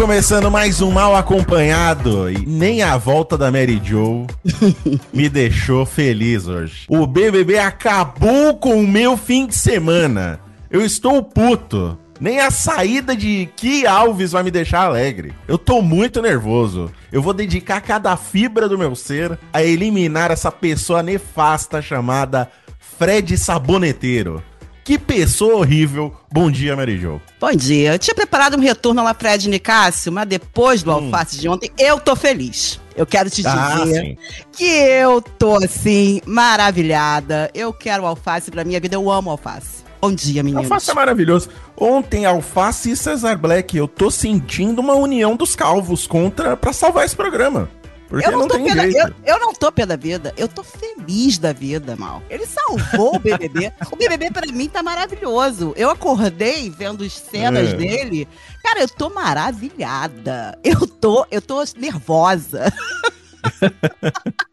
Começando mais um Mal Acompanhado e nem a volta da Mary Joe me deixou feliz hoje. O BBB acabou com o meu fim de semana. Eu estou puto. Nem a saída de Ki Alves vai me deixar alegre. Eu tô muito nervoso. Eu vou dedicar cada fibra do meu ser a eliminar essa pessoa nefasta chamada Fred Saboneteiro. Que pessoa horrível. Bom dia, Mary Jo. Bom dia. Eu tinha preparado um retorno lá Fred Nicásio, mas depois do alface de ontem, eu tô feliz. Eu quero te Ah, dizer sim. que eu tô, assim, maravilhada. Eu quero alface pra minha vida. Eu amo alface. Bom dia, meninos. Alface é maravilhoso. Ontem, Alface e Cesar Black, eu tô sentindo uma união dos calvos contra pra salvar esse programa. Porque Eu não, não, tô pé da, eu, eu não tô pé da vida, eu tô feliz da vida, mal. Ele salvou o BBB. o BBB pra mim tá maravilhoso. Eu acordei vendo as cenas É. dele. Cara, eu tô maravilhada. Eu tô, eu tô nervosa.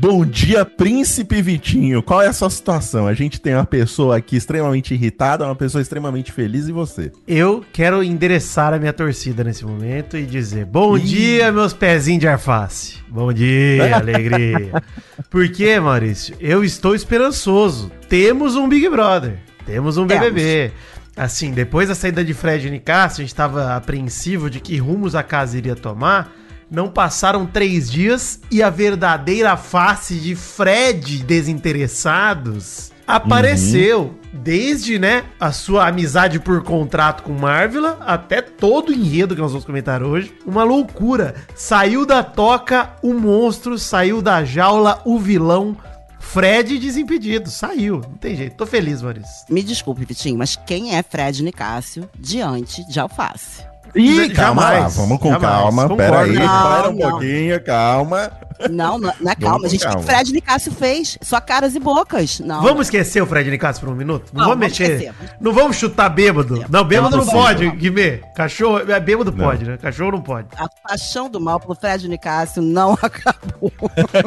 Bom dia, Príncipe Vitinho. Qual é a sua situação? A gente tem uma pessoa aqui extremamente irritada, uma pessoa extremamente feliz e você? Eu quero endereçar a minha torcida nesse momento e dizer: Bom Ih. dia, meus pezinhos de arface. Bom dia, alegria. Porque, Maurício, eu estou esperançoso. Temos um Big Brother. Temos um Temos. BBB. Assim, depois da saída de Fred e Nicasso, a gente estava apreensivo de que rumos a casa iria tomar. Não passaram três dias e a verdadeira face de Fred desinteressados apareceu. Desde, né, a sua amizade por contrato com Marvel até todo o enredo que nós vamos comentar hoje. Uma loucura. Saiu da toca o monstro, saiu da jaula o vilão. Fred desimpedido, saiu. Não tem jeito. Tô feliz, Maurício. Me desculpe, Vitinho, mas quem é Fred Nicásio diante de alface? Ih, Jamais, calma lá, vamos com jamais, calma. concordo. Pera aí, para um pouquinho, calma. Não, na, na Vamos calma, com gente. O que calma. Fred Nicásio fez? Só caras e bocas. Não. Vamos esquecer o Fred Nicasso por um minuto? Não, Não, vamos vamos mexer. esquecer. Não vamos chutar bêbado. Não, bêbado não, Não, pode, não. Guimê. Cachorro, é, bêbado Não. pode, né? Cachorro não pode. A paixão do mal pelo Fred Nicásio não acabou.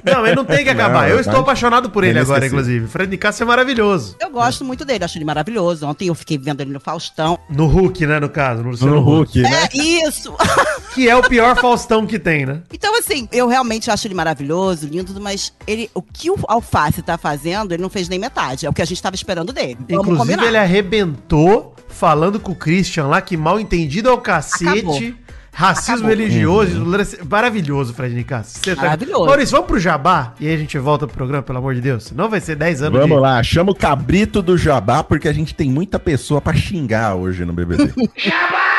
Não, ele não tem que acabar. Não, Eu estou apaixonado por ele agora, inclusive. Fred Nicasso é maravilhoso. Eu gosto muito dele, acho ele maravilhoso. Ontem eu fiquei vendo ele no Faustão. No Hulk, né, no caso. No Luciano No Huck. Hulk, né? É isso! Que é o pior Faustão que tem, né? Então, assim, eu realmente acho ele maravilhoso, lindo, mas ele, o que o Alface tá fazendo, ele não fez nem metade. É o que a gente tava esperando dele. Vamos Inclusive, combinar. ele arrebentou falando com o Christian lá, que mal entendido é o cacete. Acabou. Racismo Acabou. religioso. Maravilhoso, Fred Nicasso. Você tá- Maravilhoso. Maurício, vamos pro Jabá e aí a gente volta pro programa, pelo amor de Deus. Senão vai ser 10 anos Vamos de... lá, chama o cabrito do jabá, porque a gente tem muita pessoa pra xingar hoje no BBB.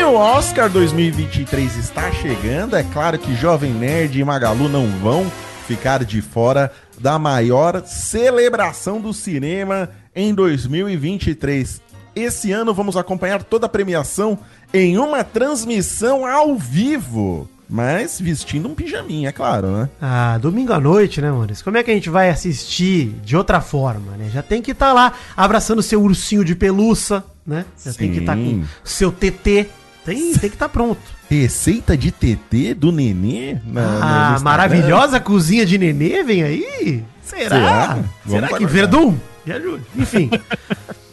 Vitinho, Oscar 2023 está chegando. É claro que Jovem Nerd e Magalu não vão ficar de fora da maior celebração do cinema em 2023. Esse ano vamos acompanhar toda a premiação em uma transmissão ao vivo, mas vestindo um pijaminha, é claro, né? Ah, domingo à noite, né, Maurício? Como é que a gente vai assistir de outra forma, né? Já tem que estar lá abraçando seu ursinho de pelúcia, né? Já tem que estar com Sim. seu TT. Tem, tem que estar pronto. Receita de TT do Nenê? na- Ah, maravilhosa cozinha de nenê vem aí? Será? Será? Será, que. Verdun? Me ajude. Enfim,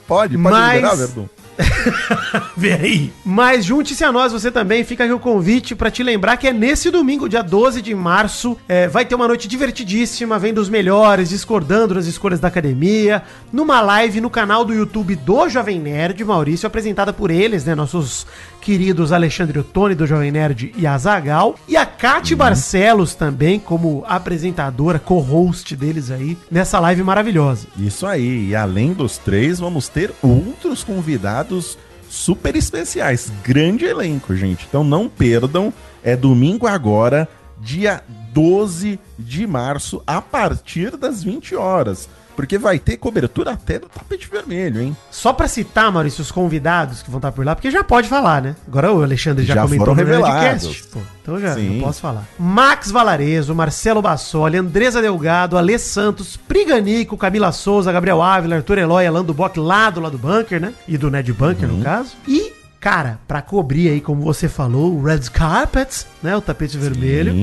Pode, pode Mas- liberar, Verdun. vem aí. Mas junte-se a nós, você também. Fica aqui o convite pra te lembrar que é nesse domingo, dia 12 de março, é, vai ter uma noite divertidíssima, vendo os melhores, discordando das escolhas da academia, numa live no canal do YouTube do Jovem Nerd, Maurício, apresentada por eles, né, nossos queridos Alexandre Ottoni do Jovem Nerd e Azagal, e a Kate Barcelos também como apresentadora, co-host deles aí, nessa live maravilhosa. Isso aí. E além dos três, vamos ter outros convidados super especiais. Grande elenco, gente. Então não perdam. É domingo agora, dia 12 de março, a partir das 20 horas. Porque vai ter cobertura até do tapete vermelho, hein? Só pra citar, Maurício, os convidados que vão estar por lá, porque já pode falar, né? Agora o Alexandre já, Já comentou no pô. Então já, Sim. eu posso falar. Max Valarezo, Marcelo Bassoli, Andresa Delgado, Alê Santos, Priganico, Camila Souza, Gabriel Ávila, Arthur Eloy, Alan Duboc, lá do lado do Bunker, né? E do Ned Bunker, Uhum. no caso. E, cara, pra cobrir aí, como você falou, o Red Carpet, né? O tapete vermelho.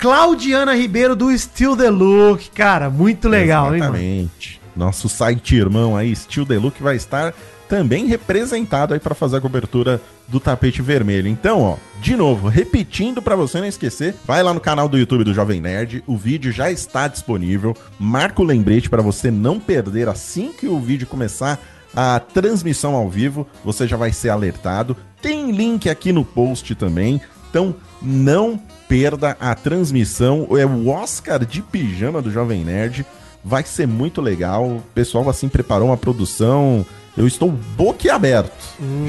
Claudiana Ribeiro do Still the Look. Cara, muito legal, hein, mano? exatamente. Nosso site irmão aí, Steel The Look, vai estar também representado aí para fazer a cobertura do tapete vermelho. Então, ó, de novo, repetindo para você não esquecer, vai lá no canal do YouTube do Jovem Nerd, o vídeo já está disponível. Marca o lembrete para você não perder assim que o vídeo começar a transmissão ao vivo, você já vai ser alertado. Tem link aqui no post também. Então, não perda a transmissão. É o Oscar de pijama do Jovem Nerd. Vai ser muito legal. O pessoal assim preparou uma produção. Eu estou boquiaberto.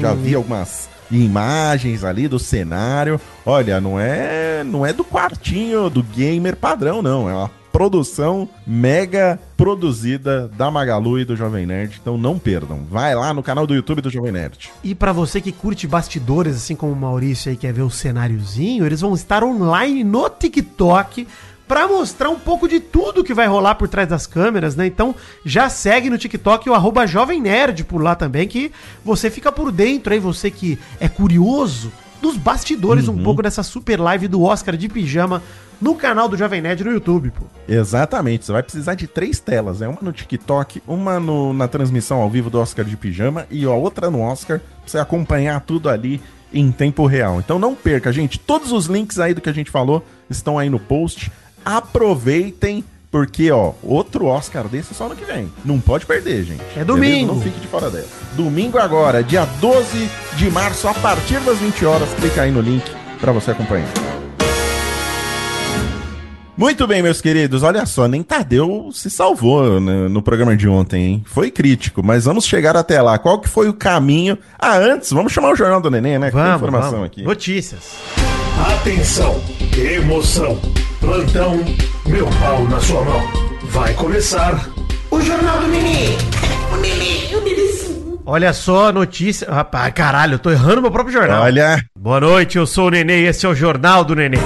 Já vi algumas imagens ali do cenário. Olha, não é, não é do quartinho do gamer padrão, não. É uma produção mega produzida da Magalu e do Jovem Nerd. Então não perdam. Vai lá no canal do YouTube do Jovem Nerd. E pra você que curte bastidores, assim como o Maurício aí quer ver o cenáriozinho, eles vão estar online no TikTok pra mostrar um pouco de tudo que vai rolar por trás das câmeras, né? Então já segue no TikTok o arroba Jovem Nerd por lá também, que você fica por dentro aí, você que é curioso dos bastidores um pouco dessa super live do Oscar de pijama no canal do Jovem Nerd no YouTube, pô. Exatamente, você vai precisar de três telas, né? Uma no TikTok, uma no- na transmissão ao vivo do Oscar de Pijama e a outra no Oscar, pra você acompanhar tudo ali em tempo real. Então não perca, gente. Todos os links aí do que a gente falou estão aí no post. Aproveitem, porque, ó, outro Oscar desse é só no que vem. Não pode perder, gente. É domingo. Não fique de fora dessa. Domingo agora, dia 12 de março, a partir das 20 horas. Clica aí no link pra você acompanhar. Muito bem, meus queridos. Olha só, nem Tadeu se salvou né, no programa de ontem, hein? Foi crítico, mas vamos chegar até lá. Qual que foi o caminho? Ah, antes, vamos chamar o Jornal do Neném, né? Vamos, informação vamos. aqui. Notícias. Atenção, emoção, plantão, meu pau na sua mão. Vai começar o Jornal do Neném. O Neném, o Nenenzinho. Olha só, notícia. Rapaz, caralho, eu tô errando meu próprio jornal. Olha, Boa noite, eu sou o Nenê e esse é o Jornal do Nenê.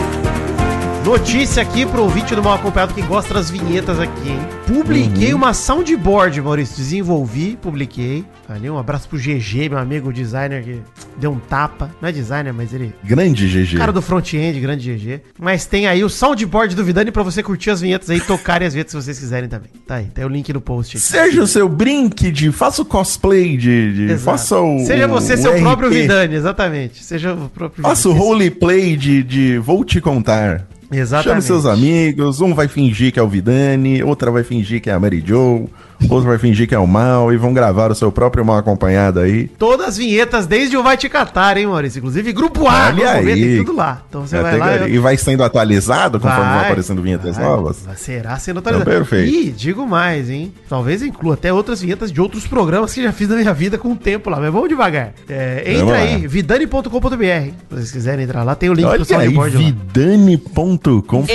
Notícia aqui pro ouvinte do Mal Acompanhado que gosta das vinhetas aqui, hein? Publiquei uma soundboard, Maurício. Desenvolvi, publiquei. Ali, um abraço pro GG, meu amigo designer que deu um tapa. Não é designer, mas ele. grande GG. Cara do front-end, grande GG. Mas tem aí o soundboard do Vidani pra você curtir as vinhetas aí, tocarem as vinhetas se vocês quiserem também. Tá aí, tem o link no post. Seja o seu brinque de. Faça o cosplay de. de faça o. Seja você o seu RP, próprio Vidani, exatamente. Seja o próprio Faça o roleplay de, de Vou Te Contar. Exatamente. Chame seus amigos, um vai fingir que é o Vidani, outra vai fingir que é a Mary Joe, outro vai fingir que é o Mal e vão gravar o seu próprio mal acompanhado aí. Todas as vinhetas, desde o Vai Te Catar, hein, Maurício? Inclusive, Grupo A, B, aí. tem tudo lá. Então você vai lá... Categoria. E vai sendo atualizado conforme vão Vai, aparecendo vinhetas vai, novas? Será sendo atualizado. Então, perfeito. E digo mais, hein? Talvez eu inclua até outras vinhetas de outros programas que já fiz na minha vida com o tempo lá. Mas vamos devagar. É, Vamos entra lá. aí, vidani.com.br. Se vocês quiserem entrar lá, tem o link Olha pro aí, soundboard lá. vidani.com.br.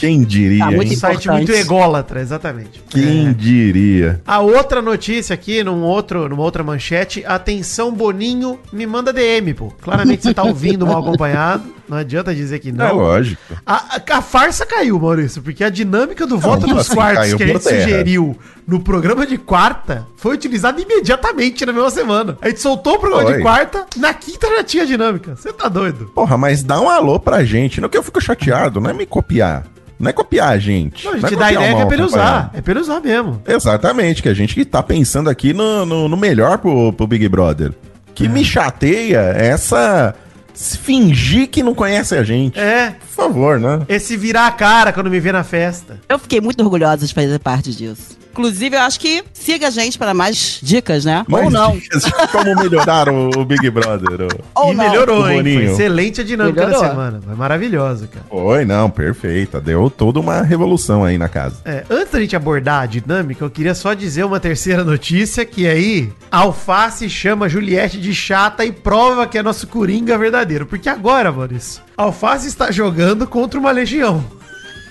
Quem diria, Tá hein? muito Um site muito ególatra, exatamente. Quem É. diria? A outra notícia aqui, num outro, numa outra manchete, atenção Boninho, me manda DM, pô. Claramente você tá ouvindo mal acompanhado, não adianta dizer que É não. lógico. A, a- farsa caiu, Maurício, porque a dinâmica do voto nos assim quartos que a gente terra? sugeriu no programa de quarta foi utilizada imediatamente na mesma semana. A gente soltou o programa de Foi. quarta, na quinta já tinha dinâmica. Você tá doido? Porra, mas dá um alô pra gente. Não que eu fico chateado, não é me copiar. Não é copiar a gente. Não, a Não gente é dá a ideia que é pra ele usar. É pra ele usar mesmo. Exatamente, que a gente que tá pensando aqui no, no, no melhor pro, pro Big Brother. Que É. me chateia é essa. se fingir que não conhece a gente. É, Por favor, né? esse virar a cara quando me vê na festa. Eu fiquei muito orgulhosa de fazer parte disso. Inclusive, eu acho que siga a gente para mais dicas, né? Ou Mas não. dicas de como melhorar o, o Big Brother. o- Ou e não. melhorou, O hein? Foi Boninho. excelente a dinâmica Melhorou. da semana. Foi maravilhoso, cara. Foi, não, perfeita. Deu toda uma revolução aí na casa. É, antes da gente abordar a dinâmica, eu queria só dizer uma terceira notícia, que aí Alface chama Juliette de chata e prova que é nosso Coringa verdadeiro. Porque agora, Maurício, Alface está jogando contra uma legião.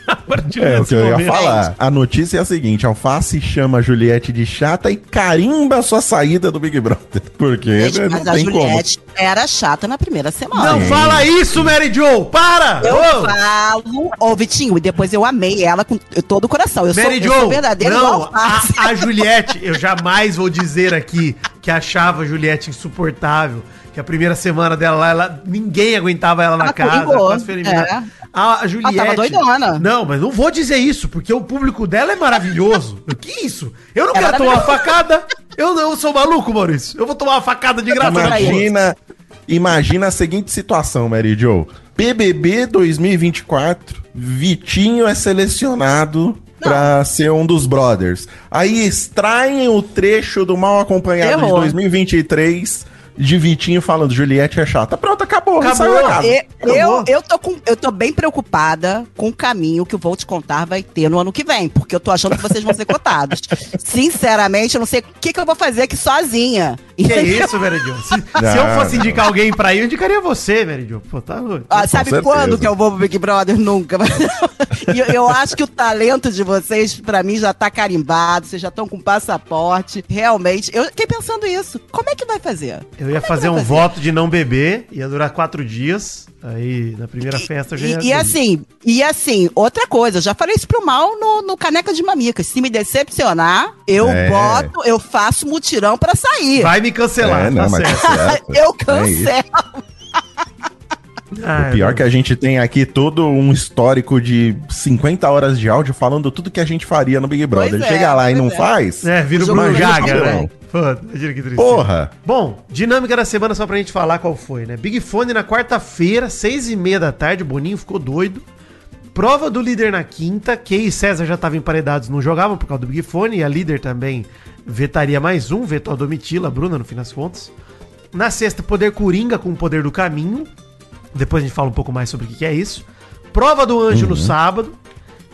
A partir É o que eu ia momento. falar. A notícia é a seguinte: Alface chama a Juliette de chata e carimba sua saída do Big Brother. Porque Gente, né, mas não a tem como. Juliette era chata na primeira semana. Não Sim. fala isso, Mary Jo! Para! Eu Ô! falo, ô Vitinho, e depois eu amei ela com todo o coração. Eu sou, Mary eu sou Jo, verdadeiro não, a, a Juliette, eu jamais vou dizer aqui que achava a Juliette insuportável, que a primeira semana dela lá, ela, ninguém aguentava ela na Ela casa, coringou, quase foi é. A, a Juliette... tava doidona. Não, mas não vou dizer isso, porque o público dela é maravilhoso. que isso? Eu não É quero tomar uma maravilhoso. facada. Eu não sou maluco, Maurício. Eu vou tomar uma facada de graça. Imagina, imagina a seguinte situação, Mary Jo. BBB 2024, Vitinho é selecionado pra ser um dos brothers. Aí extraem o trecho do Mal Acompanhado Errou. de 2023 de Vitinho falando Juliette é chata. Pronto, acabou. Acabou. saiu a casa. E- Acabou. Eu, eu, tô com, eu tô bem preocupada com o caminho que o Vou Te Contar vai ter no ano que vem, porque eu tô achando que vocês vão ser cotados. Sinceramente, eu não sei o que, que eu vou fazer aqui sozinha. Que é isso, Jo? Se, se eu fosse não. indicar alguém pra ir, eu indicaria você, Jo. Pô, tá louco. Ah, sabe certeza. quando que eu vou pro Big Brother? Nunca. Eu, eu acho que o talento de vocês, pra mim, já tá carimbado. Vocês já estão com passaporte. Realmente. Eu fiquei pensando isso. Como é que vai fazer? Eu ia que fazer um fazer? voto de não beber, ia durar quatro dias. Aí, na primeira festa, eu já ia E, e assim, e assim, outra coisa, eu já falei isso pro mal no, no Caneca de Mamicas. Se me decepcionar, eu É. boto, eu faço mutirão pra sair. Vai me cancelar, É, não, tá certo. tá eu É cancelo. Ah, O pior é que a gente tem aqui todo um histórico de 50 horas de áudio falando tudo que a gente faria no Big Brother. Pois Ele é, chega lá e não é. faz. É, vira o Bruno Brasil né? Pô, imagina que tristeza. Porra! Bom, dinâmica da semana só pra gente falar qual foi, né? Big Fone na quarta-feira, seis e meia da tarde, o Boninho ficou doido. Prova do líder na quinta, Key e César já estavam emparedados, não jogavam por causa do Big Fone, e a líder também vetaria mais um, vetou a Domitila, a Bruna, no fim das contas. Na sexta, Poder Coringa com o Poder do Caminho. Depois a gente fala um pouco mais sobre o que que é isso. Prova do Anjo no sábado.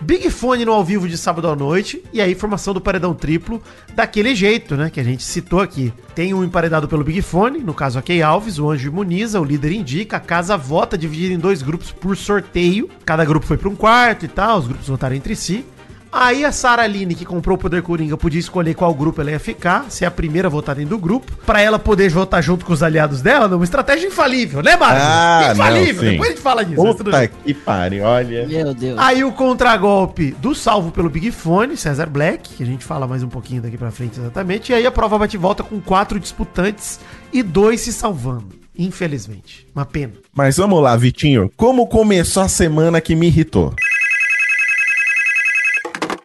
Big Fone no ao vivo de sábado à noite. E aí, formação do paredão triplo daquele jeito, né? Que a gente citou aqui. Tem um emparedado pelo Big Fone, no caso a Key Alves, o Anjo imuniza, o líder indica, a casa vota dividida em dois grupos por sorteio. Cada grupo foi para um quarto e tal, os grupos votaram entre si. Aí a Sara Aline, que comprou o Poder Coringa, podia escolher qual grupo ela ia ficar, ser a primeira a votar dentro do grupo, pra ela poder votar junto com os aliados dela, numa estratégia infalível, né, Mário? Ah, infalível, não, depois a gente fala disso. Puta que pariu, olha. Meu Deus. Aí o contragolpe do salvo pelo Big Fone, César Black, que a gente fala mais um pouquinho daqui pra frente exatamente. E aí a prova bate e volta com quatro disputantes e dois se salvando. Infelizmente. Uma pena. Mas vamos lá, Vitinho. Como começou a semana que me irritou?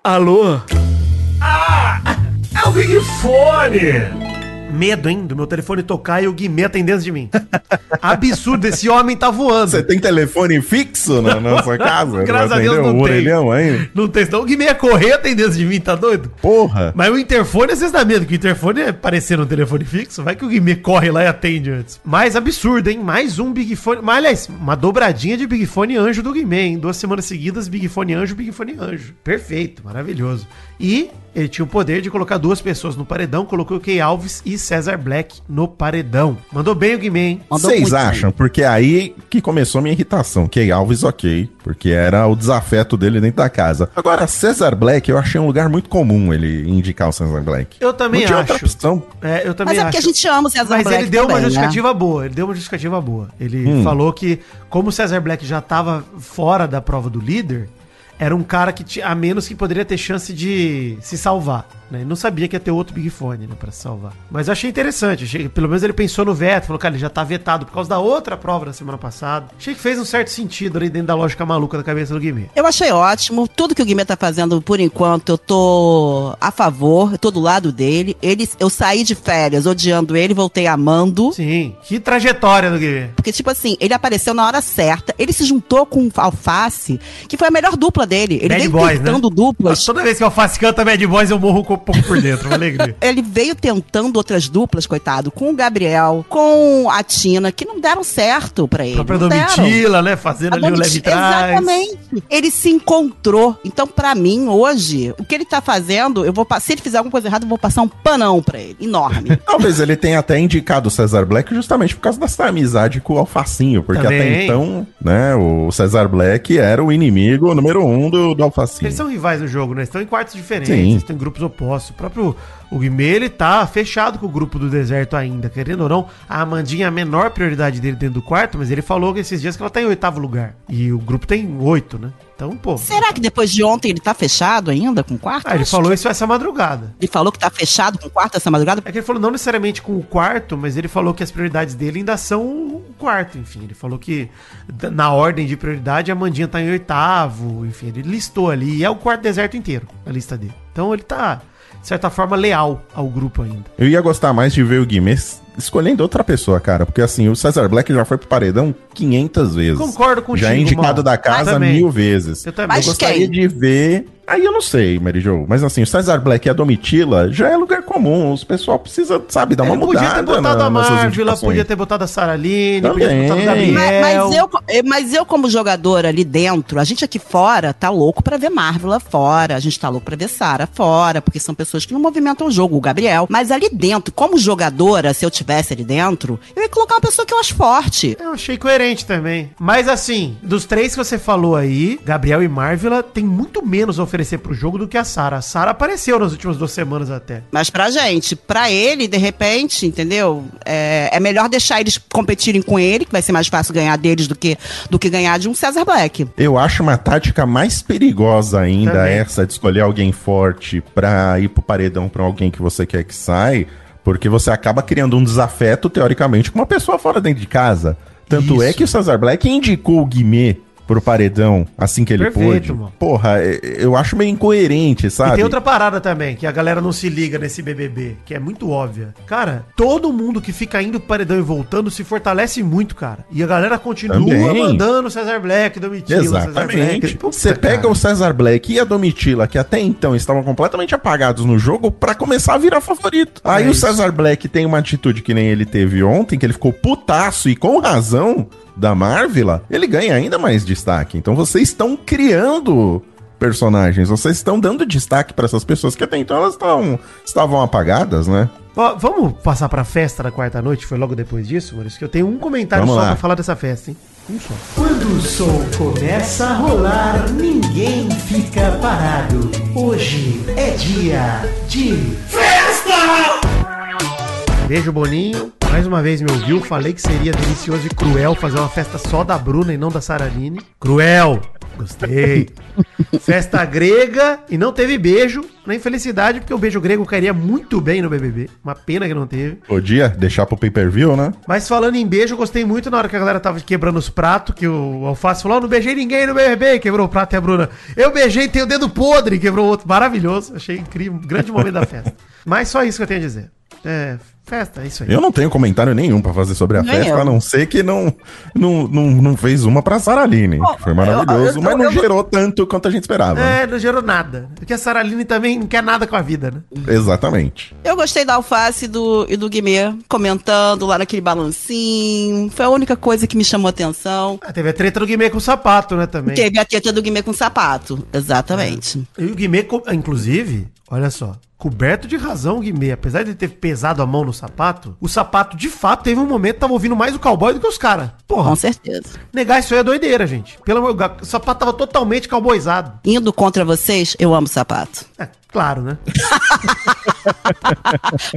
Alô? É o Big Fone! Medo, hein? Do meu telefone tocar e o Guimê atendendo de mim. Absurdo, esse homem tá voando. Você tem telefone fixo na nossa casa? Graças a Deus não um tem. orelhão ainda? Não tem, senão o Guimê ia correr atendendo de mim, tá doido? Porra! Mas o interfone, às vezes dá medo, que o interfone é parecendo um telefone fixo. Vai que o Guimê corre lá e atende antes. Mais absurdo, hein? Mais um Big Fone. Mas, aliás, uma dobradinha de Big Fone Anjo do Guimê, hein? Duas semanas seguidas, Big Fone Anjo, Big Fone Anjo. Perfeito, maravilhoso. E ele tinha o poder de colocar duas pessoas no paredão, colocou o Key Alves e César Black no paredão. Mandou bem o Guimê, hein? Vocês acham? Porque aí que começou minha irritação. Key Alves, ok. Porque era o desafeto dele dentro da casa. Agora, Cesar Black, eu achei um lugar muito comum ele indicar o Cesar Black. Eu também Não tinha outra acho. opção. É, eu também Mas é acho. porque a gente ama o César Mas Black ele deu uma também, né? justificativa boa. Ele deu uma justificativa boa. Ele Hum. falou que, como o Cesar Black já tava fora da prova do líder, era um cara que tinha, a menos que poderia ter chance de se salvar. Né? Ele não sabia que ia ter outro Big Fone né, pra se salvar. Mas eu achei interessante. Achei, pelo menos ele pensou no veto. Falou, cara, ele já tá vetado por causa da outra prova da semana passada. Achei que fez um certo sentido ali dentro da lógica maluca da cabeça do Guimê. Eu achei ótimo. Tudo que o Guimê tá fazendo, por enquanto, eu tô a favor. Eu tô do lado dele. Ele, eu saí de férias odiando ele, voltei amando. Sim. Que trajetória do Guimê. Porque, tipo assim, ele apareceu na hora certa. Ele se juntou com o Alface, que foi a melhor dupla dele. Ele Bad veio Boys, né? tentando duplas. Toda vez que eu faço canta Bad Boys, eu morro um pouco por dentro. Uma alegria. Ele veio tentando outras duplas, coitado, com o Gabriel, com a Tina, que não deram certo pra ele. A própria. Domitila, né? Fazendo A ali o leve trás. Exatamente. Ele se encontrou. Então, pra mim, hoje, o que ele tá fazendo, eu vou se ele fizer alguma coisa errada, eu vou passar um panão pra ele. Enorme. Talvez ele tenha até indicado o Cesar Black justamente por causa dessa amizade com o Alfacinho. Porque Também. até então, né, o Cesar Black era o inimigo número um um do, Alfacinho. Eles são rivais no jogo, né? Estão em quartos diferentes, Sim. estão em grupos opostos. O próprio o Guimê, ele tá fechado com o grupo do deserto ainda. Querendo ou não, a Amandinha é a menor prioridade dele dentro do quarto, mas ele falou que esses dias que ela tá em oitavo lugar. E o grupo tem oito, né? Então, pô. Será que depois de ontem ele tá fechado ainda com o quarto? Ah, ele Acho falou isso essa madrugada. Ele falou que tá fechado com o quarto essa madrugada? É que ele falou não necessariamente com o quarto, mas ele falou que as prioridades dele ainda são o quarto, enfim. Ele falou que na ordem de prioridade a Mandinha tá em oitavo, enfim, ele listou ali. E é o quarto deserto inteiro, a lista dele. Então ele tá, de certa forma, leal ao grupo ainda. Eu ia gostar mais de ver o Guimê escolhendo outra pessoa, cara. Porque assim, o Cesar Black já foi pro paredão 500 vezes. Concordo contigo, Já é indicado Mal. da casa Também. mil vezes. Eu também. Eu Mas gostaria quem? de ver. Aí eu não sei, Mary Jo. Mas assim, o Cesar Black e a Domitila já é lugar comum. Os pessoal precisa, sabe, dar uma Ele podia mudada. ter botado na- a indicações. podia ter botado a Saraline, podia ter Também. botado o Gabriel. Mas, mas eu, eh, mas eu, como jogadora ali dentro, a gente aqui fora tá louco pra ver Marvel lá fora. A gente tá louco pra ver Sara fora, porque são pessoas que não movimentam o jogo, o Gabriel. Mas ali dentro, como jogadora, se eu tivesse ali dentro, eu ia colocar uma pessoa que eu acho forte. Eu achei coerente também. Mas assim, dos três que você falou aí, Gabriel e Marvila tem muito menos a oferecer pro jogo do que a Sara. A Sara apareceu nas últimas duas semanas até. Mas pra gente, pra ele, de repente, entendeu? É, é melhor deixar eles competirem com ele, que vai ser mais fácil ganhar deles do que, do que ganhar de um César Black. Eu acho uma tática mais perigosa ainda Também. essa de escolher alguém forte pra ir pro paredão pra alguém que você quer que sai, porque você acaba criando um desafeto, teoricamente, com uma pessoa fora dentro de casa. Tanto Isso. é que o Cesar Black indicou o Guimê pro paredão assim que ele Perfeito, pôde. mano. Porra, é- eu acho meio incoerente, sabe? E tem outra parada também, que a galera não se liga nesse BBB, que é muito óbvia. Cara, todo mundo que fica indo pro paredão e voltando se fortalece muito, cara. E a galera continua Também. mandando Cesar Black, Domitila, Cesar Exatamente. Você pega cara. o Cesar Black e a Domitila, que até então estavam completamente apagados no jogo, pra começar a virar favorito. Aí É o. Cesar Black tem uma atitude que nem ele teve ontem, que ele ficou putaço e com razão da Marvila, ele ganha ainda mais destaque. Então vocês estão criando personagens, vocês estão dando destaque pra essas pessoas que até então elas estavam estavam apagadas, né? Ó, vamos passar pra festa da quarta noite? Foi logo depois disso, Maurício? Que eu tenho um comentário Vamos só lá. pra falar dessa festa, hein? Um só. Quando o som começa a rolar, ninguém fica parado. Hoje é dia de Beijo, Boninho. Mais uma vez me ouviu. Falei que seria delicioso e cruel fazer uma festa só da Bruna e não da Saraline. Cruel! Gostei. festa grega e não teve beijo. Na infelicidade, porque o beijo grego cairia muito bem no BBB. Uma pena que não teve. Podia deixar pro pay-per-view, né? Mas falando em beijo, eu gostei muito na hora que a galera tava quebrando os pratos, que o Alface falou, "Eu não beijei ninguém no BBB, quebrou o prato e a Bruna. Eu beijei, tenho o dedo podre, quebrou outro. Maravilhoso, achei incrível, grande momento da festa. Mas só isso que eu tenho a dizer. É, festa, é isso aí. Eu não tenho comentário nenhum pra fazer sobre a Nem festa, eu. a não ser que não, não, não, não fez uma pra Saraline. que foi maravilhoso, eu- eu- mas não eu- gerou tanto quanto a gente esperava. É, não gerou nada. Porque a Saraline também não quer nada com a vida, né? Exatamente. Eu gostei da alface e do, e do Guimê comentando lá naquele balancinho. Foi a única coisa que me chamou atenção. Ah, teve a treta do Guimê com o sapato, né, também. Teve a teta do Guimê com sapato. Exatamente. E o Guimê, inclusive, olha só, coberto de razão Guimê, apesar de ele ter pesado a mão no sapato, o sapato, de fato, teve um momento que tava ouvindo mais o cowboy do que os caras. Porra, Com certeza. negar isso aí é doideira, gente. Pelo amor de Deus, o sapato tava totalmente cowboyzado. Indo contra vocês, eu amo sapato. É, claro, né?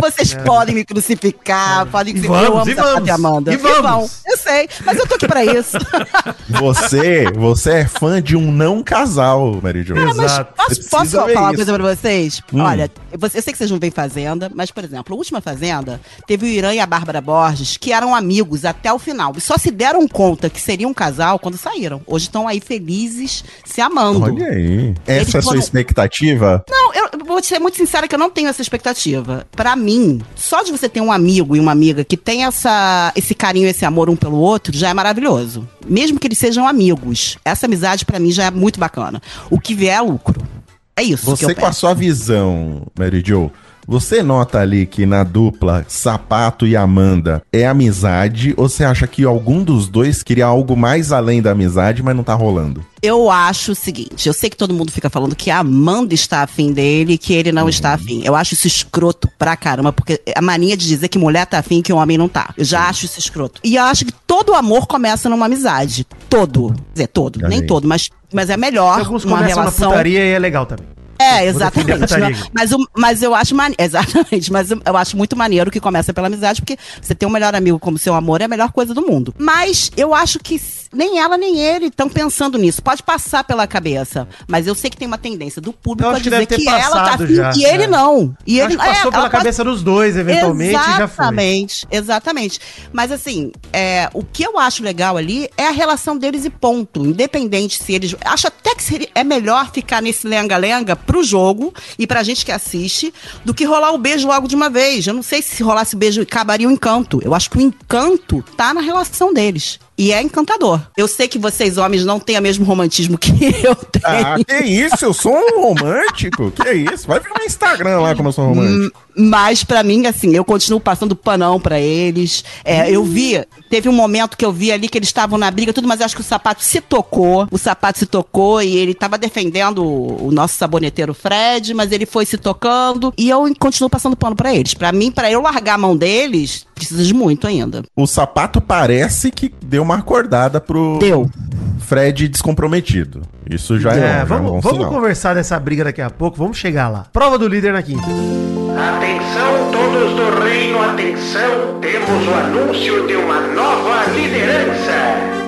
Vocês podem me crucificar, podem É. E crucificar. eu vamos, amo e sapato vamos, de Amanda. e vamos. Eu sei, mas eu tô aqui pra isso. Você, você é fã de um não casal, Mary Jo. Ah, mas Exato. posso, posso falar uma isso. coisa pra vocês? Hum. Olha, eu, sei que vocês não veem Fazenda, mas, por exemplo, a última Fazenda teve o Irã e a Bárbara Borges, que eram amigos até o final. E só se deram conta que seriam um casal quando saíram. Hoje estão aí felizes, se amando. Olha aí. Essa Eles é a sua expectativa? Não, eu vou ser muito sincera que eu não tenho essa expectativa. Pra mim, só de você ter um amigo e uma amiga que tem essa, esse carinho, esse amor um pelo outro, já é maravilhoso. Mesmo que eles sejam amigos. Essa amizade pra mim já é muito bacana. O que vier é lucro. É isso que Você com a sua visão, Mary Jo, você nota ali que na dupla Sapato e Amanda é amizade ou você acha que algum dos dois queria algo mais além da amizade, mas não tá rolando? Eu acho o seguinte, eu sei que todo mundo fica falando que a Amanda está afim dele e que ele não está afim. Eu acho isso escroto pra caramba, porque a mania de dizer que mulher tá afim e que o homem não tá. Eu já acho isso escroto. E eu acho que todo amor começa numa amizade. todo. Quer dizer, todo, nem todo, mas, mas é melhor Alguns uma começam relação. na putaria e é legal também. É, exatamente. né? Mas, mas eu acho. Exatamente, mas eu acho muito maneiro que começa pela amizade, porque você ter um melhor amigo como seu amor é a melhor coisa do mundo. Mas eu acho que nem ela nem ele estão pensando nisso. Pode passar pela cabeça. Mas eu sei que tem uma tendência do público a que dizer que, ela tá afim já, e ele é. não. E Eu ele que passou é, pela ela pode- cabeça dos dois, eventualmente, e já foi. Exatamente, exatamente. Mas assim, é, o que eu acho legal ali é a relação deles e ponto. Independente se eles. Acho até que seria, é melhor ficar nesse lenga-lenga pro jogo e pra gente que assiste do que rolar o beijo logo de uma vez. Eu não sei se rolasse beijo acabaria o encanto. Eu acho que o encanto tá na relação deles. E é encantador. Eu sei que vocês, homens, não têm o mesmo romantismo que eu tenho. Ah, que isso? Eu sou um romântico? Que isso? Vai ver no Instagram lá como eu sou romântico. Mas pra mim, assim, eu continuo passando panão pra eles. É, Eu vi, teve um momento que eu vi ali que eles estavam na briga, tudo, mas eu acho que o sapato se tocou. O sapato se tocou e ele tava defendendo o, o nosso saboneteiro Fred, mas ele foi se tocando e eu continuo passando pano pra eles. Pra mim, pra eu largar a mão deles, precisa de muito ainda. O sapato parece que deu uma acordada pro Deu. Fred descomprometido. Isso já é, É, já é um vamos, bom vamos conversar dessa briga daqui a pouco, vamos chegar lá. Prova do líder na quinta. Atenção todos do reino, atenção, temos o anúncio de uma nova liderança.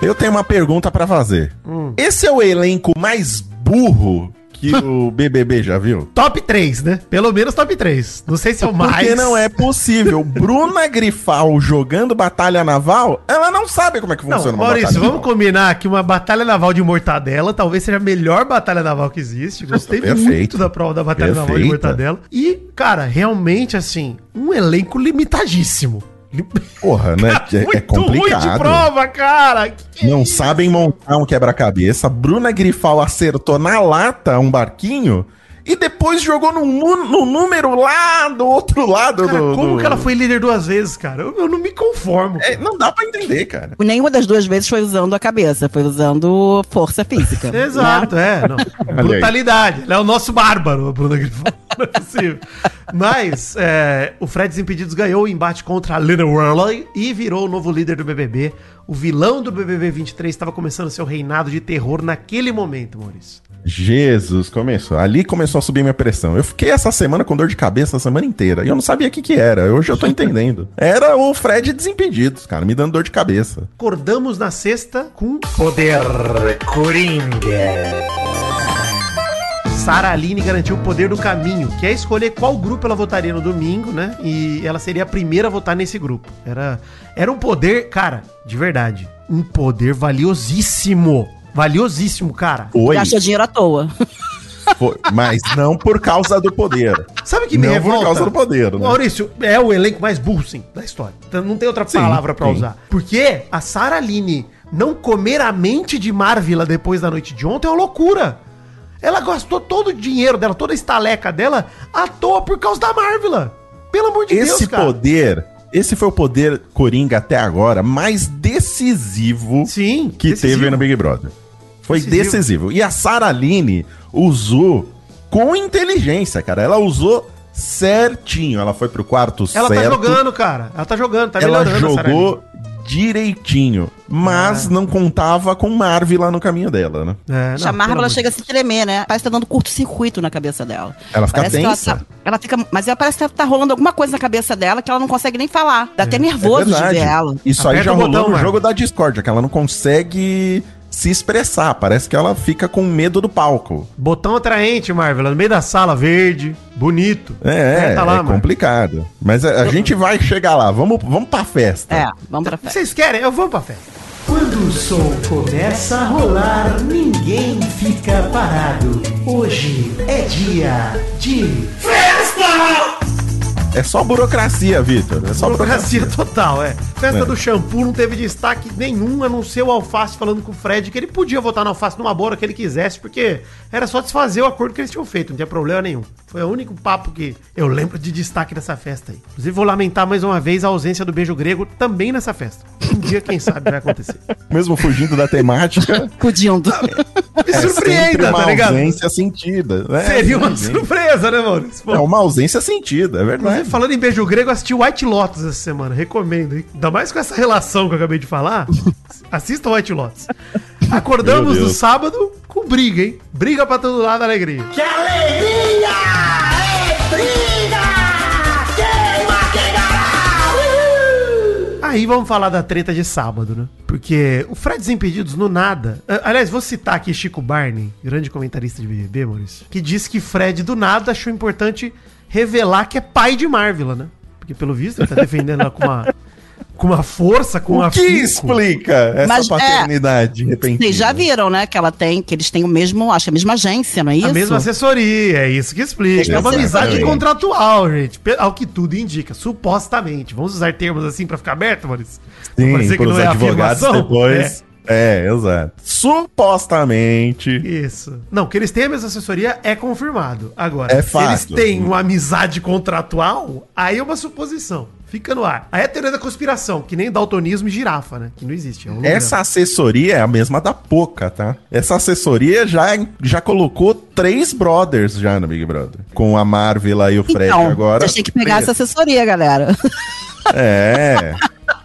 Eu tenho uma pergunta pra fazer. Esse é o elenco mais burro que o BBB já viu? Top 3, né? Pelo menos top 3. Não sei se é o mais. Porque não é possível. Bruna Grifal jogando batalha naval, ela não sabe como é que Não, funciona uma Maurício, batalha vamos combinar que uma batalha naval de mortadela talvez seja a melhor batalha naval que existe. Gostei Perfeito. muito da prova da batalha naval de Perfeita. mortadela. E, cara, realmente, assim, um elenco limitadíssimo. Porra, né? É, é ruim de complicado. prova, cara. Que é Não isso? sabem montar um quebra-cabeça. Bruna Grifal acertou na lata um barquinho e depois jogou no, no número lá do outro lado Cara, do. como do- que ela foi líder duas vezes, cara? Eu, eu não me conformo. É, não dá pra entender, cara. Nenhuma das duas vezes foi usando a cabeça, foi usando força física. né? Exato, é. Não. aí. Brutalidade. Ele é o nosso bárbaro, Bruno Grifal. Não é possível. Mas é, o Fred Desimpedidos ganhou o embate contra a Little Worley e virou o novo líder do BBB. O vilão do BBB 23 estava começando seu reinado de terror naquele momento, Maurício. Jesus, começou. Ali começou a subir minha pressão. Eu fiquei essa semana com dor de cabeça a semana inteira. E eu não sabia o que, que era. Hoje eu tô entendendo. Era o Fred Desimpedidos, cara, me dando dor de cabeça. Acordamos na sexta com Poder Coringa. Sara Aline garantiu o poder do caminho, que é escolher qual grupo ela votaria no domingo, né? E ela seria a primeira a votar nesse grupo. Era, era um poder, cara, de verdade, um poder valiosíssimo. Valiosíssimo, cara. Oi, Gastou dinheiro à toa. foi- mas não por causa do poder. Sabe o que me Não revolta? por causa do poder, né? Maurício, é o elenco mais burro, sim, da história. Então não tem outra Sim, palavra pra sim. usar. Porque a Sara Aline não comer a mente de Marvila depois da noite de ontem é uma loucura. Ela gastou todo o dinheiro dela, toda a estaleca dela, à toa por causa da Marvila. Pelo amor de Esse Deus, cara. poder, esse foi o poder Coringa até agora mais decisivo Sim, que decisivo. teve no Big Brother. Foi Decisivo. decisivo. E a Sara Aline usou com inteligência, cara. Ela usou certinho. Ela foi pro quarto Ela certo. tá jogando, cara. Ela tá jogando, tá ela jogou. Direitinho. Mas Ah. não contava com Marvel lá no caminho dela, né? É, não, Já Marvel de chega a se tremer, né? Parece que tá dando curto-circuito na cabeça dela. Ela fica Parece tensa. Ela, tá, ela fica. Mas ela parece que tá rolando alguma coisa na cabeça dela que ela não consegue nem falar. Dá até nervoso de ver ela. Isso aí Aperta já o rolou botão, no Marvel. jogo da Discord, que ela não consegue se expressar. Parece que ela fica com medo do palco. Botão atraente, Marvel, no meio da sala, verde, bonito. É, é, lá, Marvel. complicado. Mas a, a gente vai chegar lá. Vamos, vamos pra festa. É, vamos pra festa. Vocês querem? Eu vou pra festa. Quando o som começa a rolar, ninguém fica parado. Hoje é dia de É só burocracia, Vitor. É só burocracia. Burocracia total, é. Festa É. do shampoo não teve destaque nenhum, a não ser o Alface falando com o Fred que ele podia votar no Alface numa boa hora que ele quisesse, porque era só desfazer o acordo que eles tinham feito, não tinha problema nenhum. Foi o único papo que eu lembro de destaque dessa festa aí. Inclusive, vou lamentar mais uma vez a ausência do beijo grego também nessa festa. Um dia, quem sabe, vai acontecer. Mesmo fugindo da temática, Pudindo. Me é surpreenda, uma tá ligado? ausência sentida. né? Seria uma surpresa, né? Pô, É uma ausência sentida, é Inclusive, falando em beijo grego, eu assisti White Lotus essa semana. Recomendo, hein? Ainda mais com essa relação que eu acabei de falar. Assista White Lotus. Acordamos no sábado com briga, hein? Briga pra todo lado, alegria. Que alegria! É briga! Aí vamos falar da treta de sábado, né? Porque o Fred Desimpedidos, no nada. Ah, Aliás, vou citar aqui Chico Barney, grande comentarista de BBB, Maurício, que disse que Fred, do nada, achou importante revelar que é pai de Marvila, né? Porque, pelo visto, ele tá defendendo ela com uma, com uma força, com uma O que explica essa Mas, é, paternidade repentina? Vocês já viram, né? Que ela tem, que eles têm o mesmo, acho que a mesma agência, não é isso? A mesma assessoria, é isso que explica. É uma Exatamente. amizade contratual, gente. Ao que tudo indica, supostamente. Vamos usar termos assim pra ficar aberto, Maurício? Pra Sim, para os advogados afirmação? depois. É. exato. Supostamente. Isso. Não, que eles têm a mesma assessoria é confirmado. Agora, É se fato. eles têm uma amizade contratual, aí é uma suposição. Fica no ar. Aí é a teoria da conspiração, que nem daltonismo e girafa, né? Que não existe. É um. Essa assessoria é a mesma da Poca, tá? Essa assessoria já, já colocou três brothers já no Big Brother. Com a Marvel e o Fred Então, agora. têm que pegar essa assessoria, galera. É.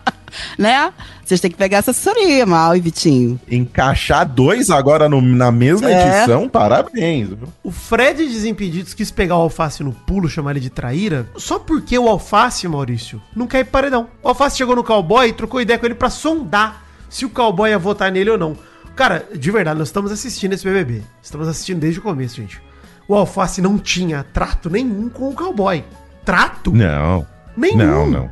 né? Vocês têm que pegar essa assessoria, Mal e Vitinho. Encaixar dois agora no- na mesma É. edição, parabéns. viu? O Fred Desimpedidos quis pegar o Alface no pulo, chamar ele de traíra, só porque o Alface, Maurício, não quer ir pro paredão. O Alface chegou no cowboy e trocou ideia com ele pra sondar se o cowboy ia votar nele ou não. Cara, de verdade, nós estamos assistindo esse BBB. Estamos assistindo desde o começo, gente. O Alface não tinha trato nenhum com o cowboy. Trato? Não. Nenhum. Não, não.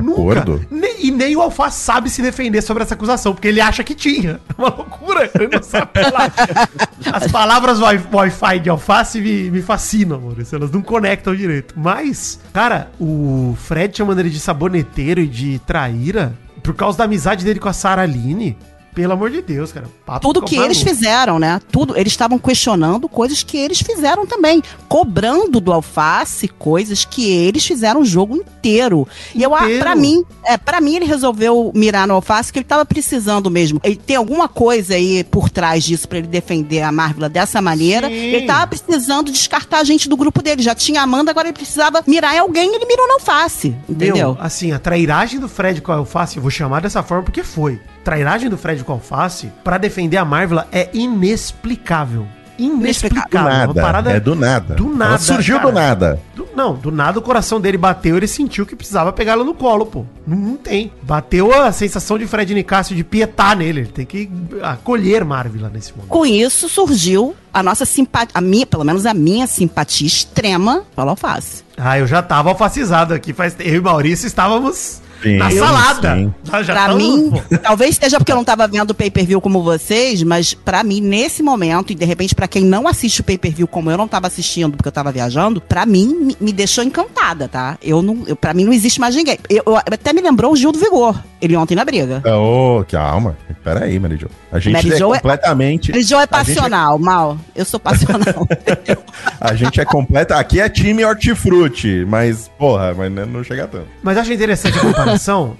Acordo? Nunca. Ne- e nem o Alface sabe se defender sobre essa acusação, porque ele acha que tinha. É uma loucura. Ele não sabe falar. As palavras wi- Wi-Fi de Alface me, me fascinam, Maurício. Elas não conectam direito. Mas, cara, o Fred chamando ele de saboneteiro e de traíra por causa da amizade dele com a Sara Aline. Pelo amor de Deus, cara. Papo Tudo que maluco. eles fizeram, né? Tudo, eles estavam questionando coisas que eles fizeram também, cobrando do Alface coisas que eles fizeram o jogo inteiro. E eu, para mim, é, para mim ele resolveu mirar no Alface que ele tava precisando mesmo. Ele tem alguma coisa aí por trás disso pra ele defender a Marvel dessa maneira. Sim. Ele tava precisando descartar a gente do grupo dele. Já tinha a Amanda, agora ele precisava mirar em alguém, ele mirou no Alface, entendeu? Meu, assim, a trairagem do Fred com a Alface, eu vou chamar dessa forma porque foi. Trairagem do Fred com a Alface pra defender a Marvel é inexplicável. Inexplicável. Do Uma nada. parada É do nada. Do nada, Ela surgiu cara. do nada. do- não, do nada o coração dele bateu, ele sentiu que precisava pegar ela no colo, pô. Não, não tem. Bateu a sensação de Fred Nicásio de pietar nele. Ele tem que acolher Marvel nesse momento. Com isso surgiu a nossa simpatia, a minha, pelo menos a minha simpatia extrema pelo Alface. Ah, eu já tava alfacizado aqui. Faz... Eu e Maurício estávamos Sim, na salada. sim. Nós já Pra tamo- mim, talvez seja porque eu não tava vendo o pay-per-view como vocês, mas pra mim, nesse momento, e de repente pra quem não assiste o pay-per-view como eu não tava assistindo porque eu tava viajando, pra mim, me, me deixou encantada, tá? Eu não, eu, pra mim não existe mais ninguém. Eu, eu- até me lembrou o Gil do Vigor, ele ontem na briga. Ô, calma. Peraí, Mary Jo. A gente Mary é Jo é- completamente. Ele já é a gente passional, mal. Eu sou passional. A gente é completa. Aqui é time hortifruti, mas, porra, mas não chega tanto. Mas eu acho interessante a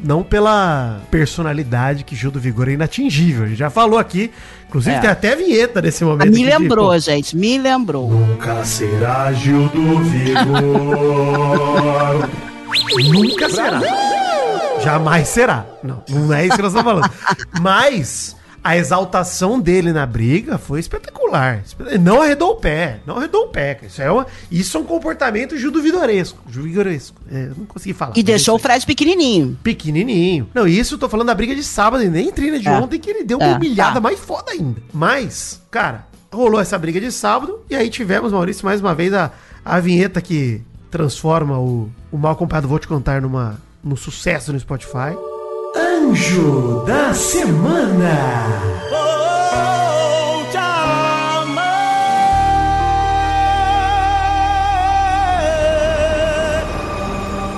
não pela personalidade que Gil do Vigor é inatingível. A gente já falou aqui. Inclusive, É. tem até vinheta nesse momento. me de, lembrou, gente, me lembrou. Nunca será Gil do Vigor. Nunca será. Jamais será. Não, não é isso que nós estamos falando. Mas a exaltação dele na briga foi espetacular. Espe- Não arredou o pé. Não arredou o pé. Isso é, uma, isso é um comportamento judovidoresco. Judovidoresco. É, eu não consegui falar. E deixou o. Fred pequenininho. pequenininho. Não, isso eu tô falando da briga de sábado e nem treina de É. ontem que ele deu uma É, humilhada tá. mais foda ainda. Mas, cara, rolou essa briga de sábado e aí tivemos, Maurício, mais uma vez a, a vinheta que transforma o, o Mal Acompanhado Vou Te Contar numa, num sucesso no Spotify. Anjo da semana.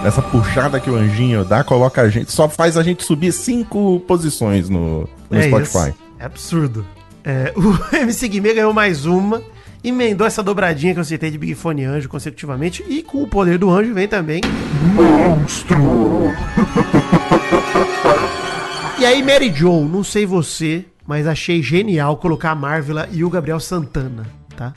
Essa puxada que o anjinho dá, coloca a gente. Só faz a gente subir cinco posições no, no é Spotify. isso. É absurdo. É, o MC Guimê ganhou mais uma, emendou essa dobradinha que eu citei de Big Fone Anjo consecutivamente e com o poder do anjo vem também E aí, Mary Jo, não sei você, mas achei genial colocar a Marvela e o Gabriel Santana, tá?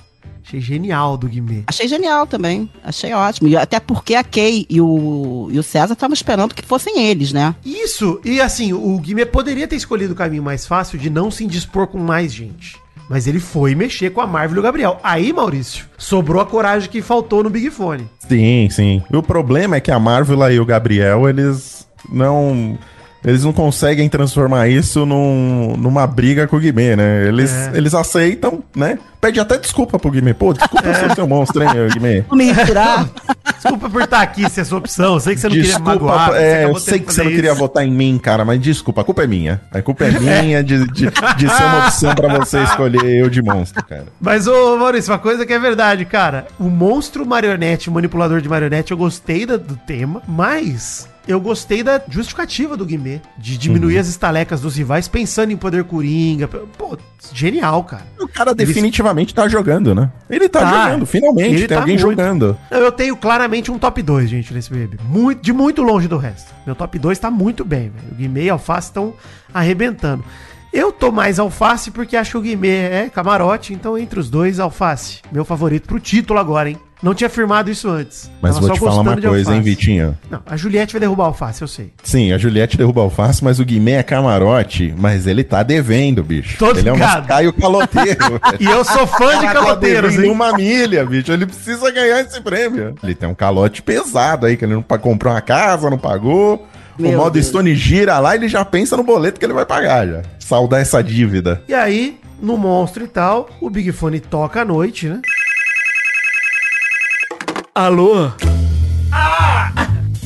Achei genial do Guimê. Achei genial também. Achei ótimo. E até porque a Kay e o, e o César estavam esperando que fossem eles, né? Isso, e assim, o Guimê poderia ter escolhido o caminho mais fácil de não se indispor com mais gente. Mas ele foi mexer com a Marvel e o Gabriel. Aí, Maurício, sobrou a coragem que faltou no Big Fone. Sim, sim. E o problema é que a Marvel e o Gabriel, eles não. Eles não conseguem transformar isso num, numa briga com o Guimê, né? Eles, É. eles aceitam, né? Pede até desculpa pro Guimê. Pô, desculpa eu sou seu monstro, hein, Guimê? Vou me retirar. Desculpa por estar aqui, se é sua opção. Eu sei que você não Desculpa, queria magoar. é, eu sei que você não queria isso. votar em mim, cara, mas desculpa, a culpa é minha. A culpa é minha de, de, de ser uma opção pra você escolher eu de monstro, cara. Mas, ô Maurício, uma coisa que é verdade, cara. O monstro marionete, o manipulador de marionete, eu gostei do tema, mas eu gostei da justificativa do Guimê. De diminuir Uhum. as estalecas dos rivais pensando em poder coringa. Pô, genial, cara. O cara definitivamente tá jogando, né? Ele tá, Tá. jogando, finalmente, Ele tem tá alguém muito. jogando. Eu tenho claramente um top 2, gente, nesse BB. Muito, de muito longe do resto. Meu top 2 tá muito bem, velho. O Guimê e Alface estão arrebentando. Eu tô mais Alface porque acho que o Guimê é camarote, então entre os dois, Alface. Meu favorito pro título agora, hein? Não tinha afirmado isso antes. Mas vou te falar uma coisa, hein. Vitinho? Não, a Juliette vai derrubar a Alface, eu sei. Sim, a Juliette derruba o alface, mas o Guimê é camarote, mas ele tá devendo, bicho. Tô ele é um. Caio caloteiro. E eu sou fã de tá caloteiros, hein? uma milha, bicho. Ele precisa ganhar esse prêmio. Ele tem um calote pesado aí, que ele não comprou uma casa, não pagou. Meu o modo Deus. Stone gira lá, ele já pensa no boleto que ele vai pagar já. Saldar essa dívida. E aí, no monstro e tal, o Big Fone toca à noite, né? Alô?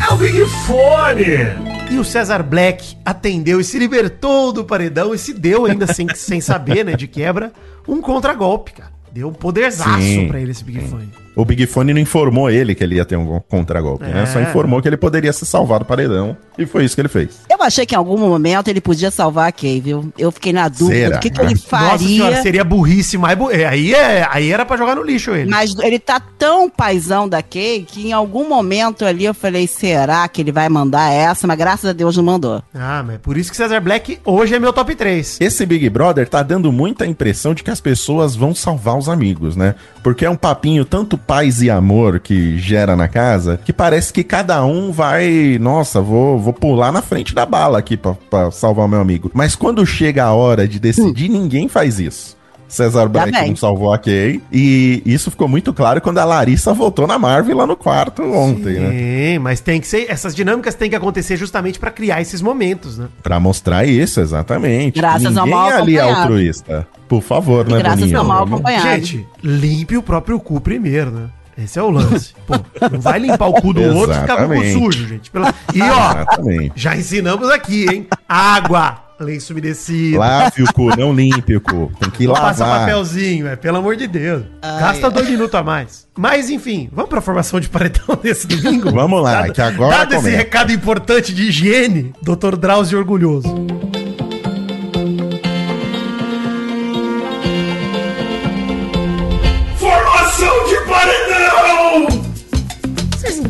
É o Big Fone! E o Cesar Black atendeu e se libertou do paredão e se deu ainda sem, sem saber, né, de quebra, um contragolpe, cara. Deu um poderzaço Sim, pra ele esse Big Fone. O Big Fone não informou ele que ele ia ter um contragolpe, né? É. Só informou que ele poderia se salvar do paredão. E foi isso que ele fez. Eu achei que em algum momento ele podia salvar a Kay, viu? Eu fiquei na dúvida Será? do que, que ele Nossa senhora, faria. seria burrice mais bu... é, aí, é, aí era pra jogar no lixo ele. Mas ele tá tão paizão da Kay que em algum momento ali eu falei, será que ele vai mandar essa? Mas graças a Deus não mandou. Ah, mas por isso que Cesar Black hoje é meu top 3. Esse Big Brother tá dando muita impressão de que as pessoas vão salvar os amigos, né? Porque é um papinho tanto paz e amor que gera na casa, que parece que cada um vai, nossa, vou, vou pular na frente da bala aqui pra, pra salvar o meu amigo. Mas quando chega a hora de decidir, ninguém faz isso. César Black bem. não salvou a Kay. E isso ficou muito claro quando a Larissa voltou na Marvel lá no quarto ontem, né? Sim, mas tem que ser. Essas dinâmicas têm que acontecer justamente pra criar esses momentos, né? Pra mostrar isso, exatamente. Graças ao Ninguém mal ali é altruísta. Por favor, né, graças Boninho? ao mal acompanhado. Gente, limpe o próprio cu primeiro, né? Esse é o lance. Pô, não vai limpar o cu do outro e ficar com o cu sujo, gente. Pela- E ó, Exatamente. já ensinamos aqui, hein? Água, lenço umedecido. Lave o cu, não limpe o cu. Tem que Não passa lavar. papelzinho, é, pelo amor de Deus. Ai, Gasta ai. dois minutos a mais. Mas, enfim, vamos pra formação de paredão desse domingo? Vamos lá, que agora Dado esse recado importante de higiene, Dr. Drauzio orgulhoso.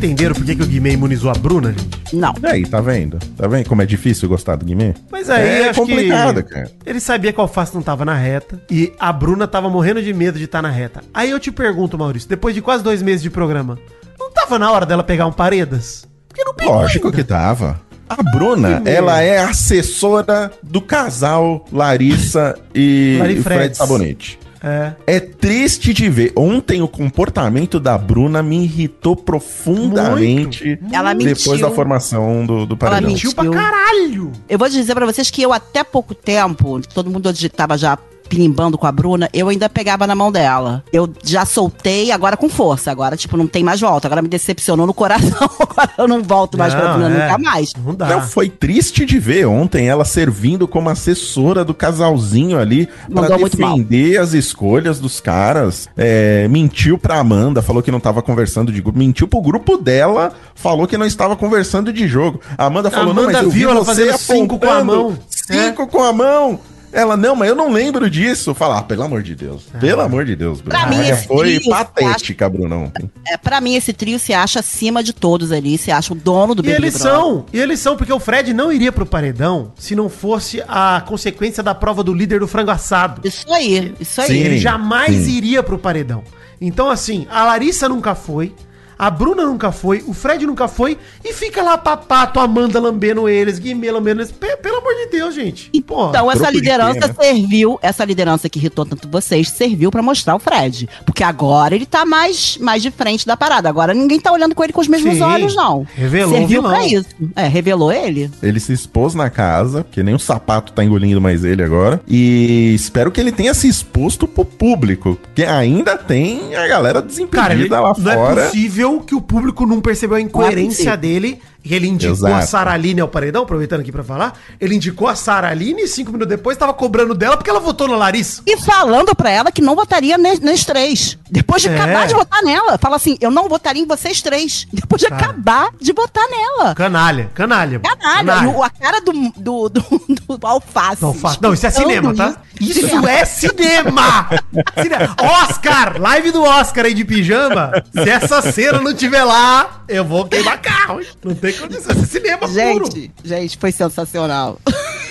Entenderam por que, que o Guimê imunizou a Bruna, gente? Não. Aí, tá vendo? Tá vendo como é difícil gostar do Guimê? Mas aí é acho complicado, que cara. ele sabia que o Alface não tava na reta e a Bruna tava morrendo de medo de estar na reta. Aí eu te pergunto, Maurício, depois de quase dois meses de programa, não tava na hora dela pegar um paredas? Porque não pegou Lógico ainda. que tava. A Bruna, Que ela é assessora do casal Larissa e, Lari e Fred. Sabonete. É. É triste de ver. Ontem o comportamento da Bruna me irritou profundamente Ela depois mentiu. da formação do, do paredão. mentiu. Mentiu pra caralho. Eu vou dizer pra vocês que eu até pouco tempo, todo mundo hoje tava já pinimbando com a Bruna, eu ainda pegava na mão dela. Eu já soltei, agora com força. Agora, tipo, não tem mais volta. Agora me decepcionou no coração. Agora eu não volto mais pra Não, Bruna é. nunca mais. Não dá. Não, foi triste de ver ontem ela servindo como assessora do casalzinho ali pra mal. defender as escolhas dos caras. É, mentiu pra Amanda, falou que não tava conversando de grupo. Mentiu pro grupo dela, falou que não estava conversando de jogo. A Amanda falou, não, Amanda mas eu vi viu ela você fazendo cinco com a mão. É. Cinco com a mão. Ela, não, mas eu não lembro disso. Falar, ah, pelo amor de Deus. Pelo amor de Deus, Bruno. Pra mim, Ah, esse foi trio, patética, Brunão. É, pra mim, esse trio se acha acima de todos ali, se acha o dono do E eles Brother. são, e eles são, porque o Fred não iria pro paredão se não fosse a consequência da prova do líder do frango assado. Isso aí, isso aí. Sim. Ele jamais sim. iria pro paredão. Então, assim, a Larissa nunca foi, a Bruna nunca foi, o Fred nunca foi, e fica lá papato, Amanda lambendo eles, Guimê lambendo eles. Pe- Pelo amor de Deus, gente. Pô, Então, essa liderança né? serviu, essa liderança que irritou tanto vocês, serviu pra mostrar o Fred. Porque agora ele tá mais, mais de frente da parada. Agora ninguém tá olhando com ele com os mesmos Sim. olhos, não. Revelou Serviu vilão. pra isso. É, revelou ele. Ele se expôs na casa, porque nem o sapato tá engolindo mais ele agora. E espero que ele tenha se exposto pro público. Porque ainda tem a galera Cara, ele, lá não é fora. Possível que o público não percebeu a incoerência dele. E ele indicou Exato. a Saraline ao paredão, aproveitando aqui pra falar. Ele indicou a Saraline e cinco minutos depois tava cobrando dela porque ela votou na Larissa. E falando pra ela que não votaria nas três. Depois de É. acabar de votar nela. Fala assim, eu não votaria em vocês três. Depois de Cara. acabar de votar nela. Canalha, canalha. Canalha. E o- a cara do, do, do, do alface. Não, fa- não, isso é cinema, tá? Isso Cinema. é cinema! Cinema. Oscar! Live do Oscar aí de pijama. Se essa cena não tiver lá, eu vou queimar carro. Não tem Isso é cinema puro. Gente, gente, foi sensacional.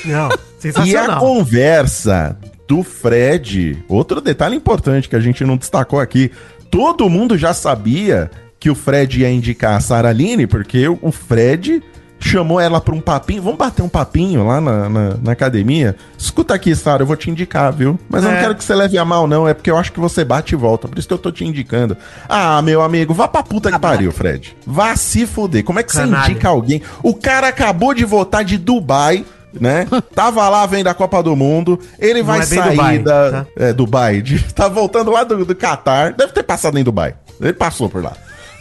Não, E a sensacional. conversa do Fred, outro detalhe importante que a gente não destacou aqui. Todo mundo já sabia que o Fred ia indicar a Saraline, porque o Fred chamou ela pra um papinho. Vamos bater um papinho lá na, na, na academia? Escuta aqui, Sara, eu vou te indicar, viu? Mas eu não É. quero que você leve a mal, não. É porque eu acho que você bate e volta. Por isso que eu tô te indicando. Ah, meu amigo, vá pra puta que pariu, Fred. Vá se fuder. Como é que Canalha. você indica alguém? O cara acabou de voltar de Dubai. Né? Tava lá vendo a Copa do Mundo. Ele Não vai é sair Dubai, da. tá? É, Dubai. de- tá voltando lá do, do Catar. Deve ter passado em Dubai. Ele passou por lá.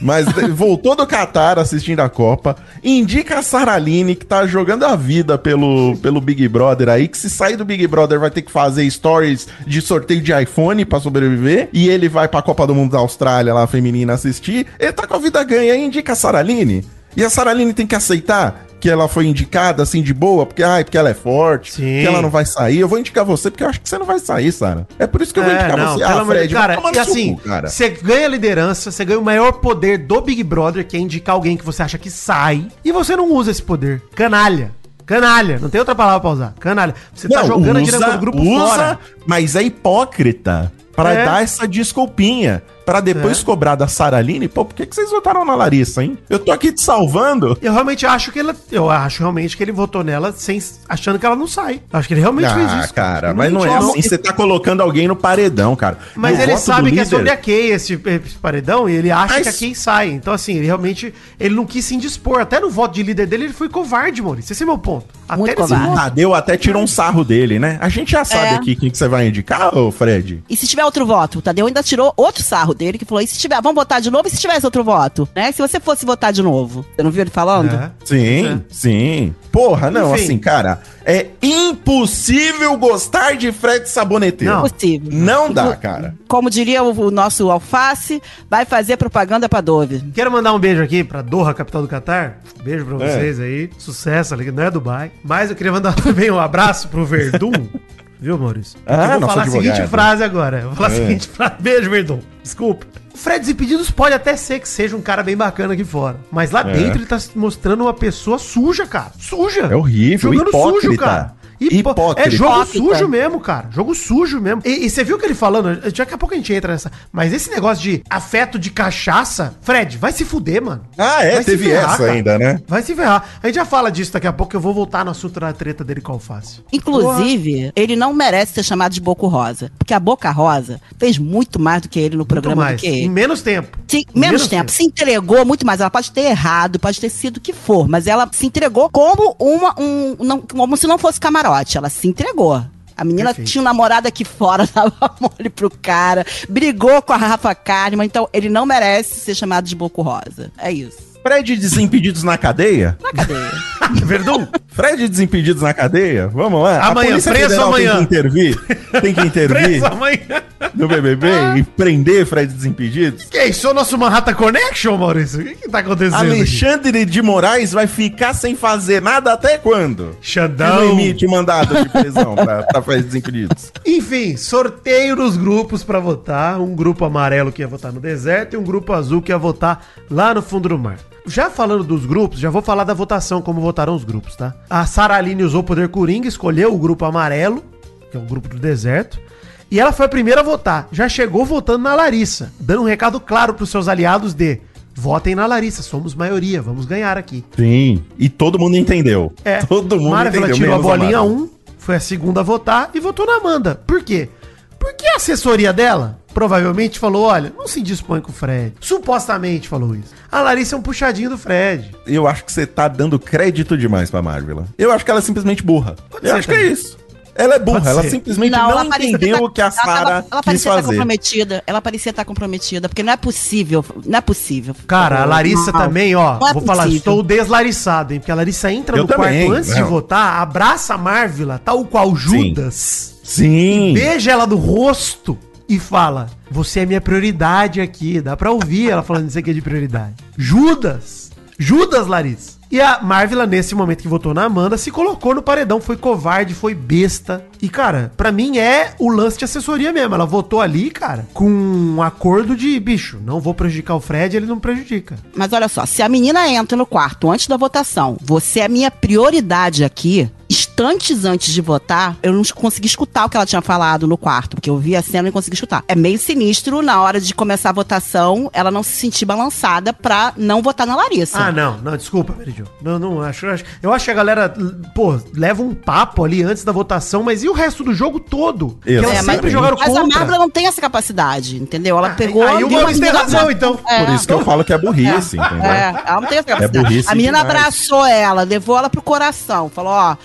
Mas voltou do Catar assistindo a Copa. Indica a Saraline, que tá jogando a vida pelo, pelo Big Brother aí. Que se sair do Big Brother vai ter que fazer stories de sorteio de iPhone pra sobreviver. E ele vai pra Copa do Mundo da Austrália lá, feminina, assistir. Ele tá com a vida ganha. Indica a Saraline. E a Saraline tem que aceitar que ela foi indicada assim de boa, porque, ai, porque ela é forte, Sim. que ela não vai sair. Eu vou indicar você porque eu acho que você não vai sair, Sara. É por isso que eu vou É, indicar não, você. de Fred, cara, e assim, cu, cara. você ganha liderança, você ganha o maior poder do Big Brother, que é indicar alguém que você acha que sai, e você não usa esse poder. Canalha. Canalha. Não tem outra palavra pra usar. Canalha. Você tá jogando a direção do grupo usa, fora. mas é hipócrita pra É. dar essa desculpinha. Pra depois É. cobrar da Saraline. Pô, por que, que vocês votaram na Larissa, hein? Eu tô aqui te salvando. Eu realmente acho que ele. Eu acho realmente que ele votou nela sem, achando que ela não sai. Acho que ele realmente fez Ah, isso. cara, mas não é assim. Você tá colocando alguém no paredão, cara. Mas E ele sabe que é líder- sobre a Kay esse, esse paredão e ele acha Mas- que a Kay sai. Então, assim, ele realmente ele não quis se indispor. Até no voto de líder dele, ele foi covarde, Maurício. Esse é meu ponto. Até Muito covarde. voto. Tadeu até tirou um sarro dele, né? A gente já sabe É. aqui quem que você vai indicar, ô Fred. E se tiver outro voto? O Tadeu ainda tirou outro sarro dele, que falou: e se tiver, vamos votar de novo? E se tivesse outro voto? Né? Se você fosse votar de novo. Você não viu ele falando? É. Sim, sim. Porra, não, Enfim. assim, cara, é impossível gostar de Fred Saboneteiro. Não. Impossível. Não dá, cara. Como diria o, o nosso alface, vai fazer propaganda pra Dove. Quero mandar um beijo aqui pra Doha, capital do Catar. Beijo pra É. vocês aí. Sucesso ali, não é Dubai. Mas eu queria mandar também um abraço pro Verdun. Viu, Maurício? Ah, eu vou falar a advogado. seguinte frase agora. Eu vou falar a É. seguinte frase. Beijo, Verdun. Desculpa. O Fred Desimpedidos pode até ser que seja um cara bem bacana aqui fora. Mas lá É. dentro ele tá se mostrando uma pessoa suja, cara. Suja. É horrível, hipócrita. Hipo- Hipócrita. É jogo Hipócrita. sujo mesmo, cara. Jogo sujo mesmo. E, e você viu o que ele falando? Daqui a pouco a gente entra nessa. Mas esse negócio de afeto de cachaça, Fred, vai se fuder, mano. Ah, é, Vai se teve ferrar, essa cara. ainda, né? Vai se ferrar. A gente já fala disso daqui a pouco, eu vou voltar no assunto da treta dele com alface. Inclusive, ele não merece ser chamado de Boca Rosa. Porque a Boca Rosa fez muito mais do que ele no Muito programa mais. do que Em ele. menos tempo. Sim, Em menos, tempo. Se entregou muito mais. Ela pode ter errado, pode ter sido o que for, mas ela se entregou como uma. Um, não, como se não fosse camarote. Ela se entregou. A menina Perfeito. tinha um namorado aqui fora, dava mole pro cara, brigou com a Rafa Kalimann, então ele não merece ser chamado de Boco Rosa. É isso. Fred Desimpedidos na cadeia? Na cadeia. Verdun, Fred Desimpedidos na cadeia? Vamos lá. Amanhã, preso amanhã. Tem que intervir. Tem que intervir preso amanhã. no BBB e prender Fred Desimpedidos. Que é isso? É o nosso Manhattan Connection, Maurício? O que que tá acontecendo aqui? Alexandre de Moraes vai ficar sem fazer nada até quando? Xandão. limite mandado de prisão pra, pra Fred Desimpedidos. Enfim, sorteio nos grupos pra votar. Um grupo amarelo que ia votar no deserto e um grupo azul que ia votar lá no fundo do mar. Já falando dos grupos, já vou falar da votação, como votaram os grupos, tá? A Sara Aline usou o poder coringa, escolheu o grupo amarelo, que é o grupo do deserto. E ela foi a primeira a votar. Já chegou votando na Larissa, dando um recado claro pros seus aliados de votem na Larissa, somos maioria, vamos ganhar aqui. Sim. E todo mundo entendeu. É, Todo mundo Marvel entendeu. tirou a bolinha Marvel. 1, foi a segunda a votar e votou na Amanda. Por quê? Porque a assessoria dela provavelmente falou: olha, não se dispõe com o Fred. Supostamente falou isso. A Larissa é um puxadinho do Fred. Eu acho que você tá dando crédito demais pra Marvel. Eu acho que ela é simplesmente burra. Pode eu ser acho que é também. isso. Ela é burra, ela simplesmente não, parecia entendeu tá- o que a ela tava- Sarah Ela quis parecia estar fazer. comprometida. Ela parecia estar comprometida, porque não é possível. Não é possível. Cara, a Larissa Não. também, ó, Não é vou falar, estou deslarissado, hein? Porque a Larissa entra Eu no também, quarto antes de não. votar, abraça a Marvel, tal qual Judas. Sim. beija ela no rosto e fala: Você é minha prioridade aqui. Dá pra ouvir ela falando isso aqui de prioridade. Judas! Judas, Larissa! E a Marvel, nesse momento que votou na Amanda, se colocou no paredão, foi covarde, foi besta. E, cara, pra mim é o lance de assessoria mesmo. Ela votou ali, cara, com um acordo de bicho. Não vou prejudicar o Fred, ele não prejudica. Mas olha só, se a menina entra no quarto antes da votação, você é minha prioridade aqui. Instantes antes de votar, eu não consegui escutar o que ela tinha falado no quarto, porque eu vi a cena e não consegui escutar. É meio sinistro, na hora de começar a votação, ela não se sentir balançada pra não votar na Larissa. Ah, não, não, desculpa, Meridio. Não, não, acho, acho. Eu acho que a galera, pô, leva um papo ali antes da votação, mas e o resto do jogo todo? Que elas Exatamente. sempre jogaram mas contra. a Marvel não tem essa capacidade, entendeu? Ela pegou. aí o a tem razão, então. É. Por isso que eu falo que é burrice, entendeu? É, ela não tem essa capacidade. burrice a menina demais. abraçou ela, levou ela pro coração. Falou: Ó,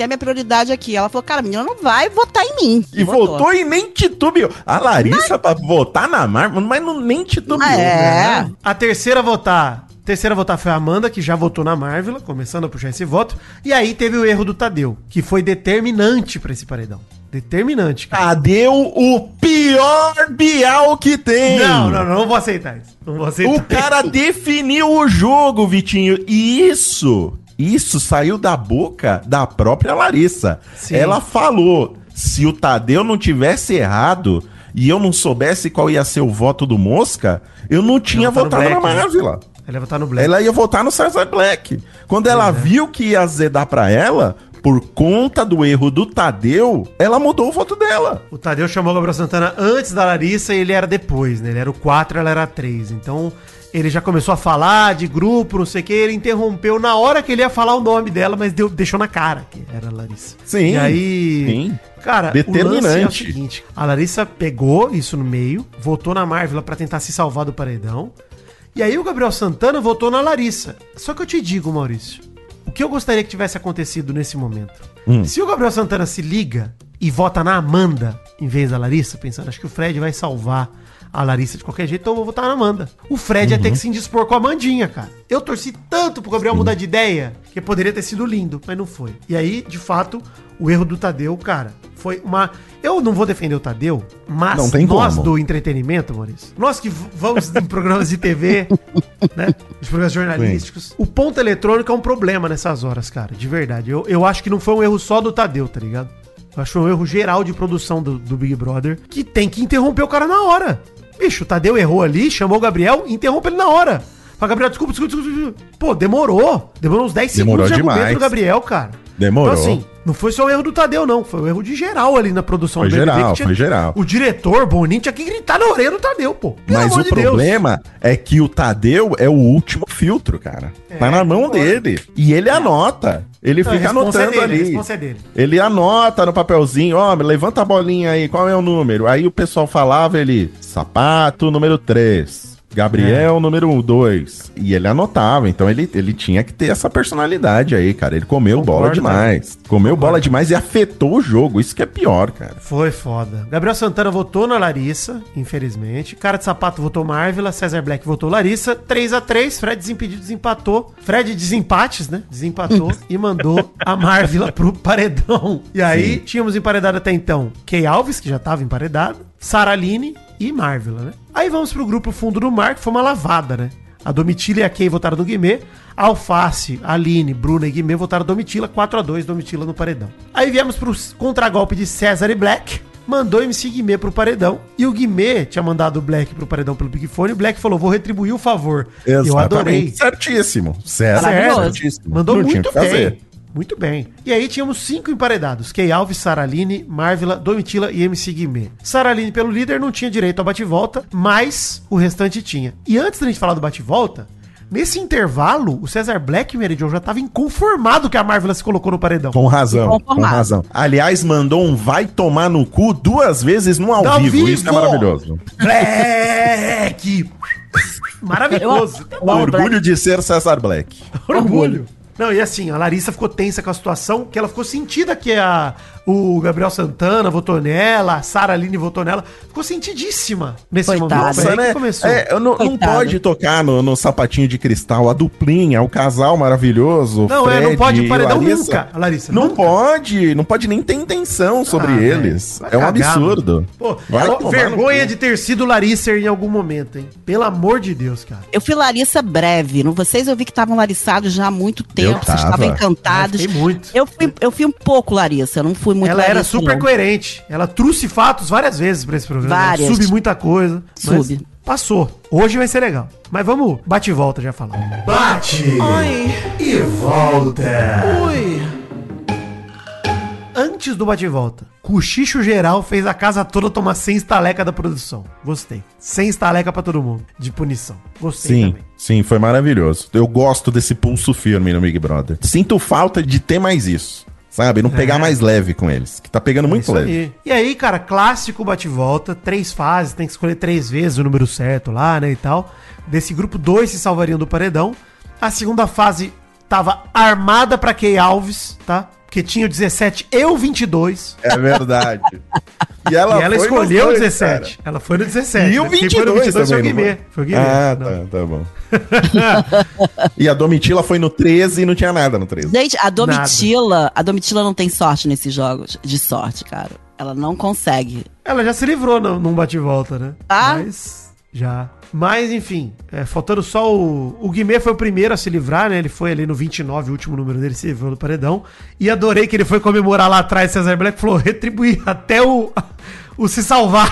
você é minha prioridade aqui. Ela falou: Cara, a menina não vai votar em mim. E votou e nem titubeou. A Larissa pra votar na Marvel, mas não, nem titubeou. É. né? A terceira a votar. a Terceira a votar foi a Amanda, que já votou na Marvel, começando a puxar esse voto. E aí teve o erro do Tadeu, que foi determinante pra esse paredão. Determinante, cara. O, o pior Bial que tem? Não, não, não, não vou aceitar isso. Não vou aceitar. O cara definiu o jogo, Vitinho. E isso, isso saiu da boca da própria Larissa. Sim. Ela falou: se o Tadeu não tivesse errado e eu não soubesse qual ia ser o voto do Mosca, eu não tinha votado na Black, né? Marvel. Ele vai votar no Black. Ela ia votar no Cesar Black. Quando ela é. viu que ia azedar pra ela, por conta do erro do Tadeu, ela mudou o voto dela. O Tadeu chamou o Gabriel Santana antes da Larissa e ele era depois, né? Ele era o 4, ela era a 3. Então, ele já começou a falar de grupo, não sei o que, ele interrompeu na hora que ele ia falar o nome dela, mas deu- deixou na cara que era a Larissa. Sim, E aí... sim. Cara, o Determinante. lance é o seguinte, a Larissa pegou isso no meio, votou na Marvel pra tentar se salvar do paredão, e aí o Gabriel Santana votou na Larissa. Só que eu te digo, Maurício, o que eu gostaria que tivesse acontecido nesse momento? Hum. Se o Gabriel Santana se liga e vota na Amanda em vez da Larissa, pensando, acho que o Fred vai salvar a Larissa de qualquer jeito, então eu vou votar na Amanda. O Fred ia ter que se indispor com a Amandinha, cara. Eu torci tanto pro Gabriel mudar de ideia que poderia ter sido lindo, mas não foi. E aí, de fato, o erro do Tadeu, cara, foi uma. Eu não vou defender o Tadeu, mas nós como. do entretenimento, Maurício, nós que vamos em programas de TV, né? Os programas jornalísticos. O ponto eletrônico é um problema nessas horas, cara, de verdade. Eu, eu acho que não foi um erro só do Tadeu, tá ligado? Eu acho um erro geral de produção do, do Big Brother que tem que interromper o cara na hora. Bicho, o Tadeu errou ali, chamou o Gabriel, interrompe ele na hora. Fala, Gabriel, desculpa, desculpa, desculpa. desculpa. Pô, demorou. Demorou uns 10 Demorou segundos demais. do Gabriel, cara. Demorou. Então, assim, não foi só o erro do Tadeu, não. Foi o erro de geral ali na produção Foi BBB, geral, que tinha- foi geral. O diretor, Boninho, tinha que gritar na orelha do Tadeu, pô. Pelo Mas o de Deus. problema é que o Tadeu é o último filtro, cara. tá na mão dele. E ele anota. Ele Não, a fica é anotando dele, a ali. é dele. Ele anota no papelzinho, ó, levanta a bolinha aí, qual é o número? Aí o pessoal falava, ele, sapato número 3. Gabriel, número 2. E ele anotava, então ele, ele tinha que ter essa personalidade aí, cara. Ele comeu Concordo, bola demais. Comeu bola demais e afetou o jogo. Isso que é pior, cara. Foi foda. Gabriel Santana votou na Larissa, infelizmente. Cara de Sapato votou Marvila. César Black votou Larissa. 3 a 3 Fred Desimpedido desempatou. Fred desempates, né? Desempatou e mandou a Marvila pro paredão. E aí, tínhamos emparedado até então Key Alves, que já tava emparedado. Saraline e Marvila, né? Aí vamos pro grupo Fundo do Mar, que foi uma lavada, né? A Domitila e a Kay votaram no Guimê. Alface, Aline, Bruna e Guimê votaram Domitila. 4x2, Domitila no paredão. Aí viemos pro contragolpe de César e Black. Mandou MC Guimê pro paredão. E o Guimê tinha mandado o Black pro paredão pelo Big Fone. E o Black falou: vou retribuir o favor. Eu adorei. Certíssimo. Certo. Maravilhoso. Certíssimo. Mandou Não muito o que fazer. bem. Muito bem. E aí tínhamos cinco emparedados: Key Alves, Saraline, Marvila, Domitila e MC Guimê. Saraline, pelo líder, não tinha direito ao bate-volta, mas o restante tinha. E antes da gente falar do bate-volta, nesse intervalo, o Cesar Black, Meridion, já estava inconformado que a Marvila se colocou no paredão. Com razão, com razão. Aliás, mandou um vai tomar no cu duas vezes no ao, Ao vivo. vivo! Isso é maravilhoso. Black! Maravilhoso. Eu amo Orgulho Black. de ser César Black. Orgulho. Não, e assim, a Larissa ficou tensa com a situação, que ela ficou sentida que a, o Gabriel Santana votou nela, a Sara Aline votou nela. Ficou sentidíssima nesse Coitada. momento. Nossa, né? começou. É, eu não, não pode tocar no, no sapatinho de cristal, a duplinha, o casal maravilhoso. Não, é, não pode o paredão Larissa. nunca, Larissa, Não nunca. pode, não pode nem ter intenção sobre Ah, eles. É um cagar, absurdo. mano. Pô, ó, vergonha de ter sido Larissa em algum momento, hein? Pelo amor de Deus, cara. Eu fui Larissa breve. Não, vocês eu vi que estavam lariçados já há muito tempo. Vocês tava. estavam encantados. Eu fiquei muito. Eu fui, eu fui um pouco Larissa. Eu não fui muito ela era super não. coerente. Ela trouxe fatos várias vezes pra esse programa. Várias. Sube muita coisa. Sube. Passou. Hoje vai ser legal. Mas vamos, bate e volta, já falamos. Bate e volta. Antes do bate e volta, cochicho geral fez a casa toda tomar 100 estaleca da produção. Gostei. 100 estaleca pra todo mundo. De punição. Gostei Sim, também. sim, foi maravilhoso. Eu gosto desse pulso firme no Big Brother. Sinto falta de ter mais isso. Sabe? Não pegar mais leve com eles. Que tá pegando muito É. Isso leve. aí. E aí, cara, clássico bate-volta, três fases, tem que escolher três vezes o número certo lá, né, e tal. Desse grupo, dois se salvariam do paredão. A segunda fase tava armada pra Key Alves, tá? Porque tinha o 17 e o 22. É verdade. e ela, e ela foi escolheu o nos dois, 17. Ela foi no 17. E o né? Quem foi no 22 foi o também, Guimê. foi? O Guimê. Ah, Não. tá, tá bom. e a Domitila foi no 13 e não tinha nada no 13. Gente, a Domitila, a Domitila não tem sorte nesses jogos de sorte, cara. Ela não consegue. Ela já se livrou no- num bate-volta, né? Ah? Mas. Já. Mas, enfim, é, faltando só o. O Guimê foi o primeiro a se livrar, né? Ele foi ali no 29, o último número dele, se livrou do paredão. E adorei que ele foi comemorar lá atrás, Cesar Black falou: retribuir até o. o se salvar.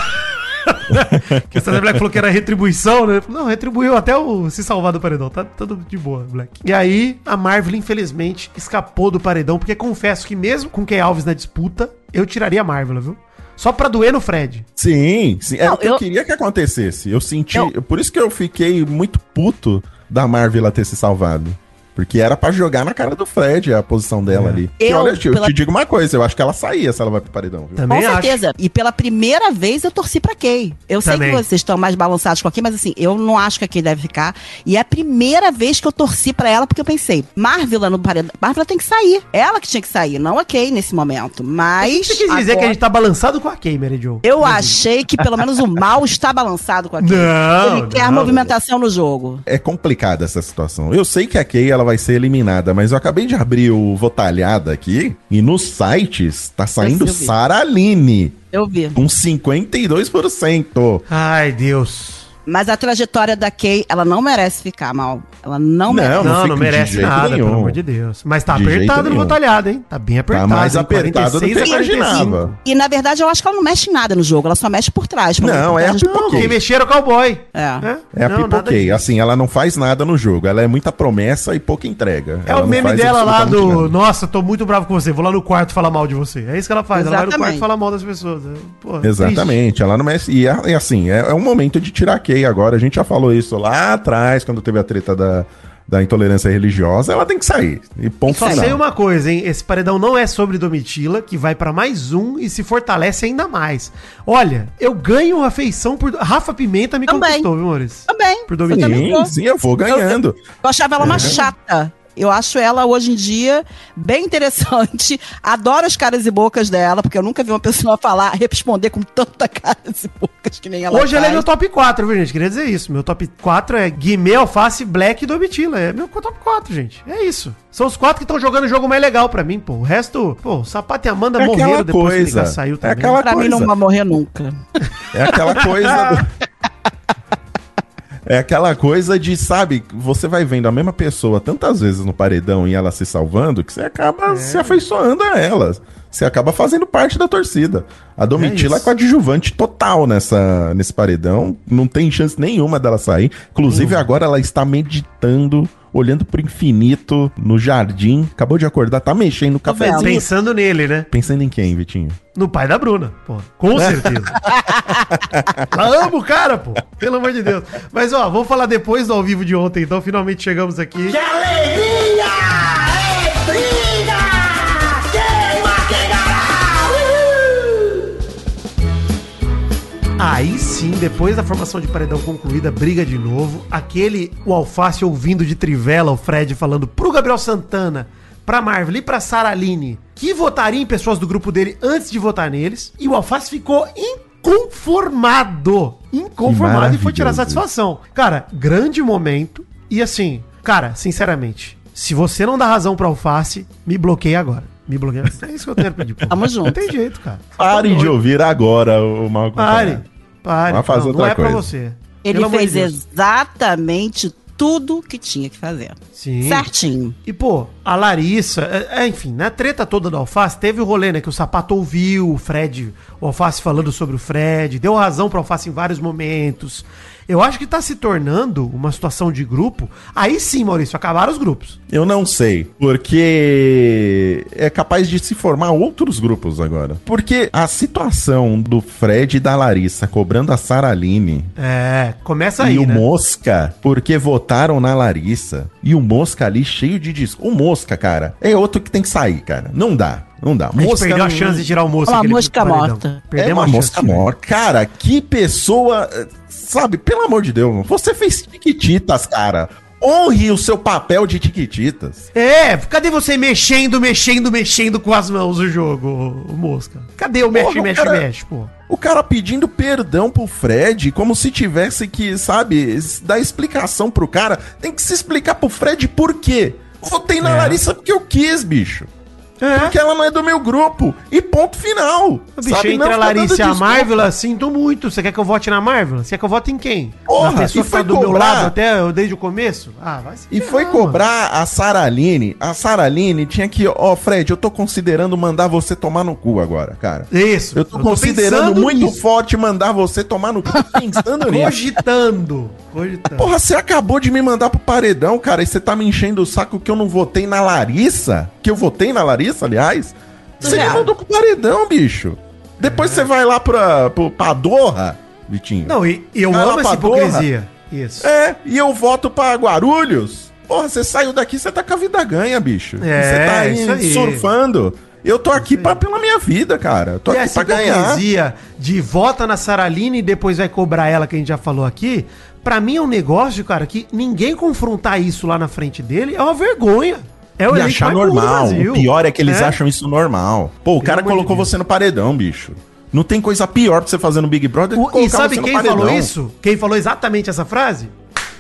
que o Cesar Black falou que era retribuição, né? Não, retribuiu até o se salvar do paredão. Tá tudo de boa, Black. E aí, a Marvel, infelizmente, escapou do paredão, porque confesso que mesmo com Key Alves na disputa, eu tiraria a Marvel, viu? Só pra doer no Fred. Sim, sim. Era Não, o que eu... eu- queria que acontecesse. Eu senti. Eu- Por isso que eu fiquei muito puto da Marvel ter se salvado. Porque era pra jogar na cara do Fred a posição dela ali. E Eu, olha, eu pela- te digo uma coisa, eu acho que ela saía se ela vai pro paredão, viu? Também Com acho. certeza. E pela primeira vez eu torci pra Kay. Eu sei Também. que vocês estão mais balançados com a Kay, mas assim, eu não acho que a Kay deve ficar. E é a primeira vez que eu torci pra ela, porque eu pensei, Marvila no paredão. Marvila tem que sair. Ela que tinha que sair, não a Kay nesse momento. O Mas. que você quis dizer agora- que a gente tá balançado com a Kay, Mary Jo? Eu achei que pelo menos o mal está balançado com a Kay. Não, Ele quer não. movimentação no jogo. É complicada essa situação. Eu sei que a Kay ela vai ser eliminada, mas eu acabei de abrir o Votalhada aqui e nos sites tá saindo Eu vi. Sara Aline Eu vi. com 52%. Ai, Deus. Mas a trajetória da Kay, ela não merece ficar mal. Ela não, Não, merece. Não, não, merece nada, nenhum. pelo amor de Deus. Mas tá De apertado no botalhado, hein? Tá bem apertado. mais hein? apertado do que 46 a eu 45. imaginava. E na verdade eu acho que ela não mexe em nada no jogo, ela só mexe por trás. por- Não, por é trás a botões. quem mexer o cowboy. É. É a Não, pipoquei. Assim, ela não faz nada no jogo. Ela é muita promessa e pouca entrega. É Ela o meme dela lá do. nada. Nossa, tô muito bravo com você. Vou lá no quarto falar mal de você. É isso que ela faz. Ela vai no Exatamente. quarto falar mal das pessoas. É, Pô, Exatamente, ela não mexe. E, é- assim, é, é um momento de tirar a Kay agora. A gente já falou isso lá atrás, quando teve a treta da, da intolerância religiosa, ela tem que sair. E ponto Só final. sei uma coisa, hein? Esse paredão não é sobre Domitila, que vai pra mais um e se fortalece ainda mais. Olha, eu ganho afeição por. Rafa Pimenta me Também. conquistou, viu, Maurício? Também. Por eu Domitila. Sim, sim, eu vou ganhando. Eu achava ela uma chata. Eu acho ela, hoje em dia, bem interessante. Adoro as caras e bocas dela, porque eu nunca vi uma pessoa falar, responder com tanta caras e bocas que nem ela Hoje ela é faz. meu top 4, viu, gente? Queria dizer isso. Meu top 4 é Guimê, Alface, Black e Domitila. É meu top 4, gente. É isso. São os quatro que estão jogando o jogo mais legal pra mim, pô. O resto, pô, o Sapato e Amanda É morreram depois que o coisa. Liga saiu É também. aquela Pra mim coisa. não vai morrer nunca. É aquela coisa. do- É aquela coisa de, sabe, você vai vendo a mesma pessoa tantas vezes no paredão e ela se salvando que você acaba se afeiçoando a ela. Você acaba fazendo parte da torcida. A Domitila é, isso. coadjuvante total nessa, nesse paredão. Não tem chance nenhuma dela sair. Inclusive, agora ela está meditando, olhando pro infinito no jardim. Acabou de acordar, tá mexendo no vendo. cafezinho. Pensando nele, né? Pensando em quem, Vitinho? No pai da Bruna, pô. Com certeza. Ama o cara, pô. Pelo amor de Deus. Mas, ó, vamos falar depois do ao vivo de ontem, então. Finalmente chegamos aqui. alegria! Aí sim, depois da formação de paredão concluída, briga de novo. Aquele, o Alface ouvindo de Trivela, o Fred falando pro Gabriel Santana, pra Marvel e pra Sara Aline, que votaria em pessoas do grupo dele antes de votar neles. E o Alface ficou inconformado. Inconformado e foi tirar satisfação. Cara, grande momento. E assim, cara, sinceramente, se você não dá razão pro Alface, me bloqueia agora. Me bloqueia. É isso que eu tenho pra pedir. pô. Tamo junto. Não tem jeito, cara. Pare de ouvir agora o mal Pare. Pare. Vai fazer não, outra não é pra você. Ele Pelo de fez Deus. exatamente tudo que tinha que fazer. Sim. Certinho. E, pô, a Larissa, é, é, enfim, na treta toda do Alface, teve o rolê, né? Que o Sapato ouviu o Fred, o Alface falando sobre o Fred, deu razão pro Alface em vários momentos. Eu acho que tá se tornando uma situação de grupo. Aí sim, Maurício, acabaram os grupos. Eu não sei, porque é capaz de se formar outros grupos agora. Porque a situação do Fred e da Larissa cobrando a Saraline É, começa aí, e o né? Mosca, porque votaram na Larissa, e o Mosca ali cheio de disco. O Mosca, cara, é outro que tem que sair, cara. Não dá, não dá. A gente perdeu a não- chance de tirar o Mosca. Uma mosca paredão. morta. É Perdemos uma a chance, mosca morta. Cara, que pessoa. Sabe, pelo amor de Deus, você fez tiquititas, cara. Honre o seu papel de tiquititas. É, cadê você mexendo, mexendo, mexendo com as mãos o jogo, o, Mosca? Cadê o mexe, Porra, mexe, cara- mexe, pô? O cara pedindo perdão pro Fred, como se tivesse que, sabe, dar explicação pro cara. Tem que se explicar pro Fred por quê. Votei na É. Larissa porque eu quis, bicho. É. Porque ela não é do meu grupo. E ponto final. Bicho, Sabe, entre não a fica dando Larissa e a. Marvel, sinto muito. Você quer que eu vote na Marvel? Você quer que eu vote em quem? Porra, na pessoa e que tá foi do meu cobrar- lado até desde o começo? Ah, vai se E ferrar, foi mano. cobrar a Saraline. A Saraline tinha que, ó, Fred, eu tô considerando mandar você tomar no cu agora, cara. Isso. Eu tô considerando pensando muito nisso. forte mandar você tomar no cu. Tô pensando nisso. Cogitando. Cogitando. Porra, você acabou de me mandar pro paredão, cara, e você tá me enchendo o saco que eu não votei na Larissa? Que eu votei na Larissa, aliás? Você me mandou pro paredão, bicho. Depois você vai lá pra, pro, pra Dorra, Vitinho. Não, e, e eu Vai amo pra essa hipocrisia. Isso. É, e eu voto pra Guarulhos. Porra, você saiu daqui, você tá com a vida ganha, bicho. É, você tá aí, isso aí. surfando. Eu tô aqui pra, pela minha vida, cara. Eu tô e aqui essa pra ganhar. hipocrisia de vota na Saraline e depois vai cobrar ela, que a gente já falou aqui, pra mim é um negócio, cara, que ninguém confrontar isso lá na frente dele é uma vergonha. É E elenco achar normal. O pior é que eles É. acham isso normal. Pô, o cara de colocou Deus. você no paredão, bicho. Não tem coisa pior pra você fazer no Big Brother O- que e sabe quem falou isso? Quem falou exatamente essa frase?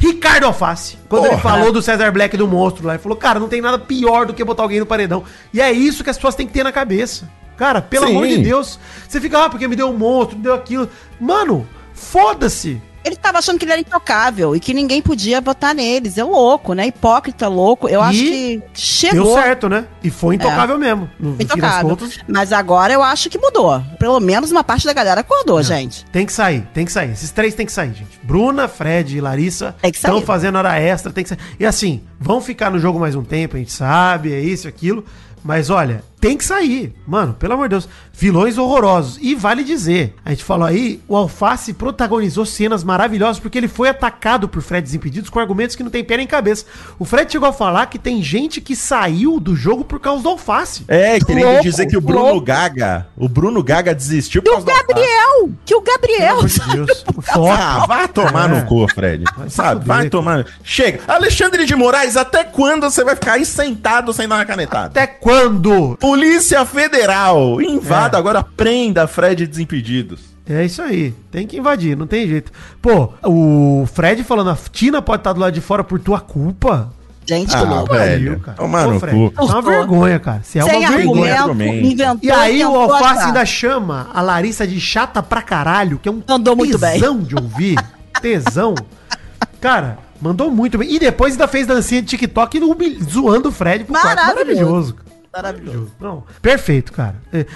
Ricardo Alface. Quando ele Porra. falou do Cesar Black do monstro lá, ele falou, cara, não tem nada pior do que botar alguém no paredão. E é isso que as pessoas têm que ter na cabeça. Cara, pelo Sim. amor de Deus. Você fica, ah, porque me deu um monstro, me deu aquilo. Mano, foda-se. Ele tava achando que ele era intocável e que ninguém podia votar neles. É louco, né? Hipócrita, louco. Eu E acho que Deu chegou. certo, né? E foi intocável mesmo. No Intocável. contas, Mas agora eu acho que mudou. Pelo menos uma parte da galera É. acordou, gente. Tem que sair, tem que sair. Esses três tem que sair, gente. Bruna, Fred e Larissa estão fazendo hora extra, tem que sair. E assim, vão ficar no jogo mais um tempo, a gente sabe, é isso, aquilo. Mas olha, tem que sair. Mano, pelo amor de Deus. Vilões horrorosos. E vale dizer, a gente falou aí, o Alface protagonizou cenas maravilhosas porque ele foi atacado por Fred Desimpedidos com argumentos que não tem pé nem cabeça. O Fred chegou a falar que tem gente que saiu do jogo por causa do Alface. É, querendo Louco, dizer que o Bruno louco. Gaga, o Bruno Gaga desistiu o causa do alface. Gabriel! Que o Gabriel! De Deus. Ah, vai tomar É. no cu, Fred. Sabe? fuder, Vai cara. tomar. Chega. Alexandre de Moraes, até quando você vai ficar aí sentado sem dar uma canetada? Até quando? Polícia Federal, invada É. agora, prenda Fred Desimpedidos. É isso aí. Tem que invadir, não tem jeito. Pô, o Fred falando, a Tina pode estar do lado de fora por tua culpa. Gente, que Ah, louco. velho. cara. Tomar no cu. É uma vergonha, cara. Você é Sem uma vergonha. inventou. E aí o Alface ainda chama a Larissa de chata pra caralho, que é um bem. tesão de ouvir. Tesão. Cara, mandou muito bem. E depois ainda fez dancinha de TikTok zoando o Fred pro quarto. Maravilhoso. Maravilhoso. Não, perfeito, cara. É,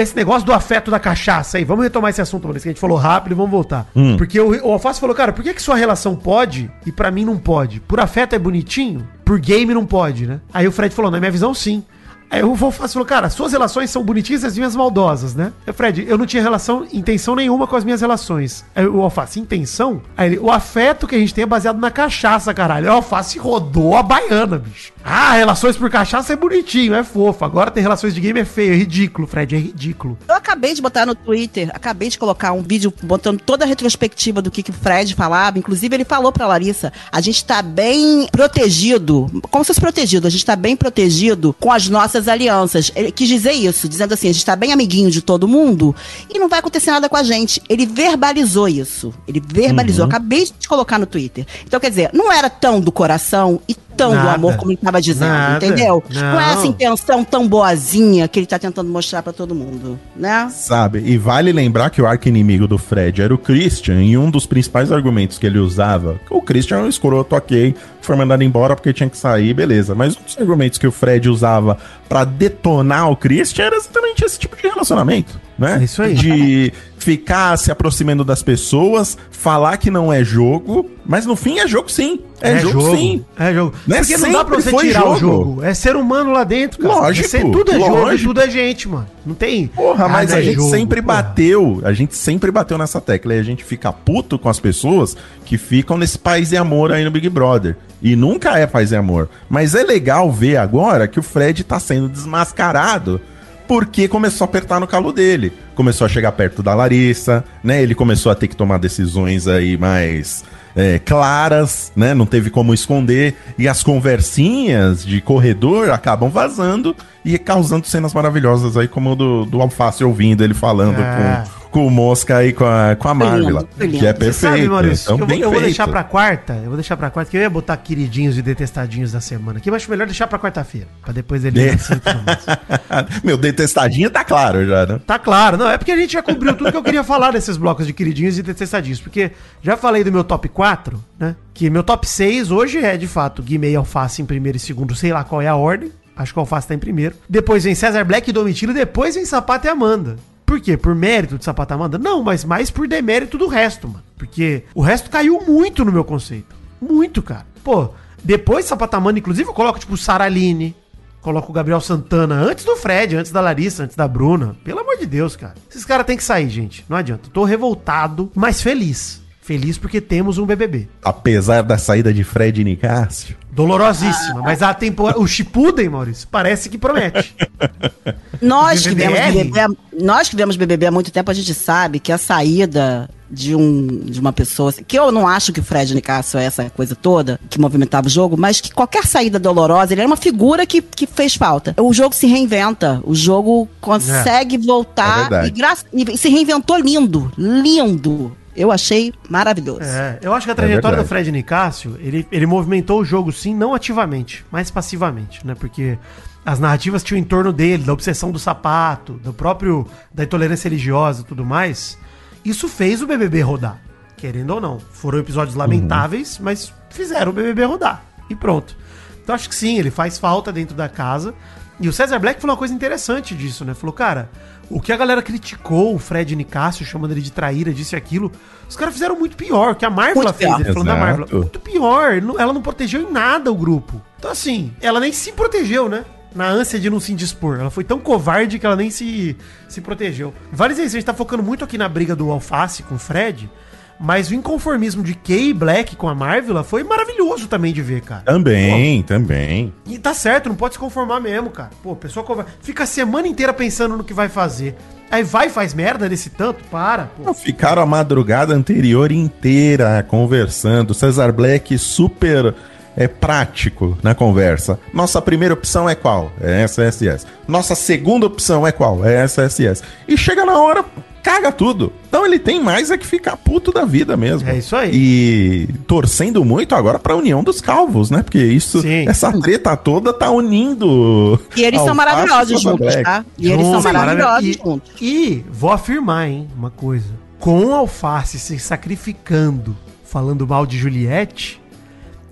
Esse negócio do afeto da cachaça aí, vamos retomar esse assunto, Maurício, que a gente falou rápido e vamos voltar. Hum. Porque o, o Alface falou, cara, por que, que sua relação pode e pra mim não pode? Por afeto é bonitinho, por game não pode, né? Aí o Fred falou, na minha visão, sim. Aí o Alface falou, cara, suas relações são bonitinhas e as minhas maldosas, né? Eu, Fred, eu não tinha relação, intenção nenhuma com as minhas relações. Aí o Alface, intenção? Aí ele, o afeto que a gente tem é baseado na cachaça, caralho. Aí o Alface rodou a baiana, bicho. Ah, relações por cachaça é bonitinho, é fofo. Agora tem relações de game é feio, é ridículo, Fred, é ridículo. Eu acabei de botar no Twitter, acabei de colocar um vídeo botando toda a retrospectiva do que, que o Fred falava. Inclusive, ele falou pra Larissa: a gente tá bem protegido, como se fosse protegido, a gente tá bem protegido com as nossas alianças. Ele quis dizer isso, dizendo assim: a gente tá bem amiguinho de todo mundo e não vai acontecer nada com a gente. Ele verbalizou isso. Ele verbalizou. Uhum. Acabei de colocar no Twitter. Então, quer dizer, não era tão do coração e tão do Nada. amor como ele tava dizendo, Nada. entendeu? Não. é Não. essa intenção tão boazinha que ele tá tentando mostrar pra todo mundo, né? Sabe? E vale lembrar que o arco-inimigo do Fred era o Christian, e um dos principais argumentos que ele usava, o Christian é um escroto, ok, foi mandado embora porque tinha que sair, beleza. Mas um dos argumentos que o Fred usava pra detonar o Christian era exatamente esse tipo de relacionamento, né? É isso aí. De ficar se aproximando das pessoas, falar que não é jogo, mas no fim é jogo sim. É, jogo, sim. É jogo. Né? Porque não dá pra Sempre você tirar o jogo. jogo. É ser humano lá dentro, cara. Lógico, É ser- tudo é jogo e lógico. tudo é gente, mano. Não tem. Porra, mas a é gente jogo, sempre porra. bateu, a gente sempre bateu nessa tecla e a gente fica puto com as pessoas que ficam nesse paz e amor aí no Big Brother. E nunca é paz e amor. Mas é legal ver agora que o Fred tá sendo desmascarado porque começou a apertar no calo dele. Começou a chegar perto da Larissa, né? Ele começou a ter que tomar decisões aí mais é, claras, né? Não teve como esconder. E as conversinhas de corredor acabam vazando e causando cenas maravilhosas aí, como o do, do Alface ouvindo ele falando É. com, com o Mosca aí com a, com a lindo. Que é Você perfeito. sabe, Maurício, então, eu, vou, bem eu vou feito. deixar pra quarta. Eu vou deixar pra quarta, que eu ia botar queridinhos e detestadinhos da semana aqui, mas acho melhor deixar pra quarta-feira. Pra depois ele. Meu detestadinho tá claro já, né? Tá claro, não, é porque a gente já cobriu tudo que eu queria falar desses blocos de queridinhos e detestadinhos, porque já falei do meu top 4, né? Que meu top 6 hoje é, de fato, Guimê e Alface em primeiro e segundo, sei lá qual é a ordem. Acho que o Alface tá em primeiro. Depois vem César Black e Domitilo, depois vem Sapata e Amanda. Por quê? Por mérito de Sapata e Amanda? Não, mas mais por demérito do resto, mano. Porque o resto caiu muito no meu conceito. Muito, cara. Pô, depois Sapata e Amanda, inclusive, eu coloco, tipo, Saraline, Coloca o Gabriel Santana antes do Fred, antes da Larissa, antes da Bruna. Pelo amor de Deus, cara. Esses caras têm que sair, gente. Não adianta. Eu tô revoltado, mas feliz. Feliz porque temos um BBB. Apesar da saída de Fred e Nicásio. Dolorosíssima. Mas a temporada. O Shippuden, Maurício, parece que promete. Nós que vemos? BBB, há- nós que vemos BBB há muito tempo, a gente sabe que a saída de, um, de uma pessoa, que eu não acho que o Fred Nicasso é essa coisa toda que movimentava o jogo, mas que qualquer saída dolorosa, ele era uma figura que, que fez falta. O jogo se reinventa, o jogo consegue É voltar verdade. e, gra- e se reinventou lindo, lindo. Eu achei maravilhoso. É, eu acho que a trajetória do verdade. Fred Nicásio, ele, ele movimentou o jogo, sim, não ativamente, mas passivamente, né? Porque as narrativas tinham em torno dele, da obsessão do sapato, do próprio, da intolerância religiosa e tudo mais. Isso fez o BBB rodar, querendo ou não. Foram episódios lamentáveis, mas fizeram o BBB rodar. E pronto. Então acho que sim, ele faz falta dentro da casa. E o Cesar Black falou uma coisa interessante disso, né? Falou, cara, o que a galera criticou o Fred Nicásio, chamando ele de traíra, disse aquilo, os caras fizeram muito pior, o que a Marvel Muito fez, pior. ele falando da. Marvel. Muito pior, ela não protegeu em nada o grupo. Então assim, ela nem se protegeu, né? na ânsia de não se indispor. Ela foi tão covarde que ela nem se, se protegeu. Vale dizer isso, a gente tá focando muito aqui na briga do Alface com o Fred, mas o inconformismo de Kay Black com a Marvel foi maravilhoso também de ver, cara. Também, também. E tá certo, não pode se conformar mesmo, cara. Pô, pessoa. Fica a semana inteira pensando no que vai fazer. Aí vai faz merda desse tanto? Para, pô. Ficaram a madrugada anterior inteira conversando. Cesar Black super é prático na conversa. Nossa primeira opção é qual? É SSS. Nossa segunda opção é qual? É SSS. E chega na hora, caga tudo. Então ele tem mais é que ficar puto da vida mesmo. É isso aí. E torcendo muito agora pra união dos calvos, né? Porque isso, Sim. essa treta toda tá unindo. E eles são maravilhosos e juntos, tá? E eles são Juntos, maravilhosos e, juntos. E vou afirmar, hein, uma coisa. Com o Alface se sacrificando, falando mal de Juliette,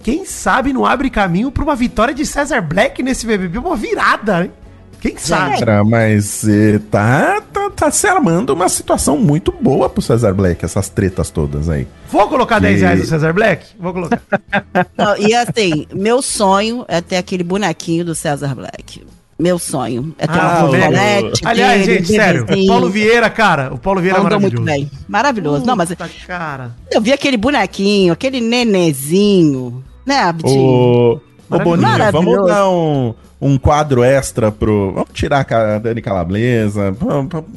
quem sabe não abre caminho pra uma vitória de Cesar Black nesse BBB, uma virada, hein? Quem sabe? Cara, mas eh, tá, tá, tá se armando uma situação muito boa pro Cesar Black, essas tretas todas aí. Vou colocar 10 Que- reais no Cesar Black? Vou colocar. Não, e assim, meu sonho é ter aquele bonequinho do César Black. Meu sonho é ter Ah, uma o- colete. Aliás, dele, gente, sério, o. Paulo Vieira, cara, o Paulo Vieira é Mandou maravilhoso. muito bem. Maravilhoso. Não, mas Puta, cara. eu vi aquele bonequinho, aquele nenezinho, né, Abdinho? Ô, ô Boninho, vamos dar um, um quadro extra pro. Vamos tirar a Dani Calabresa.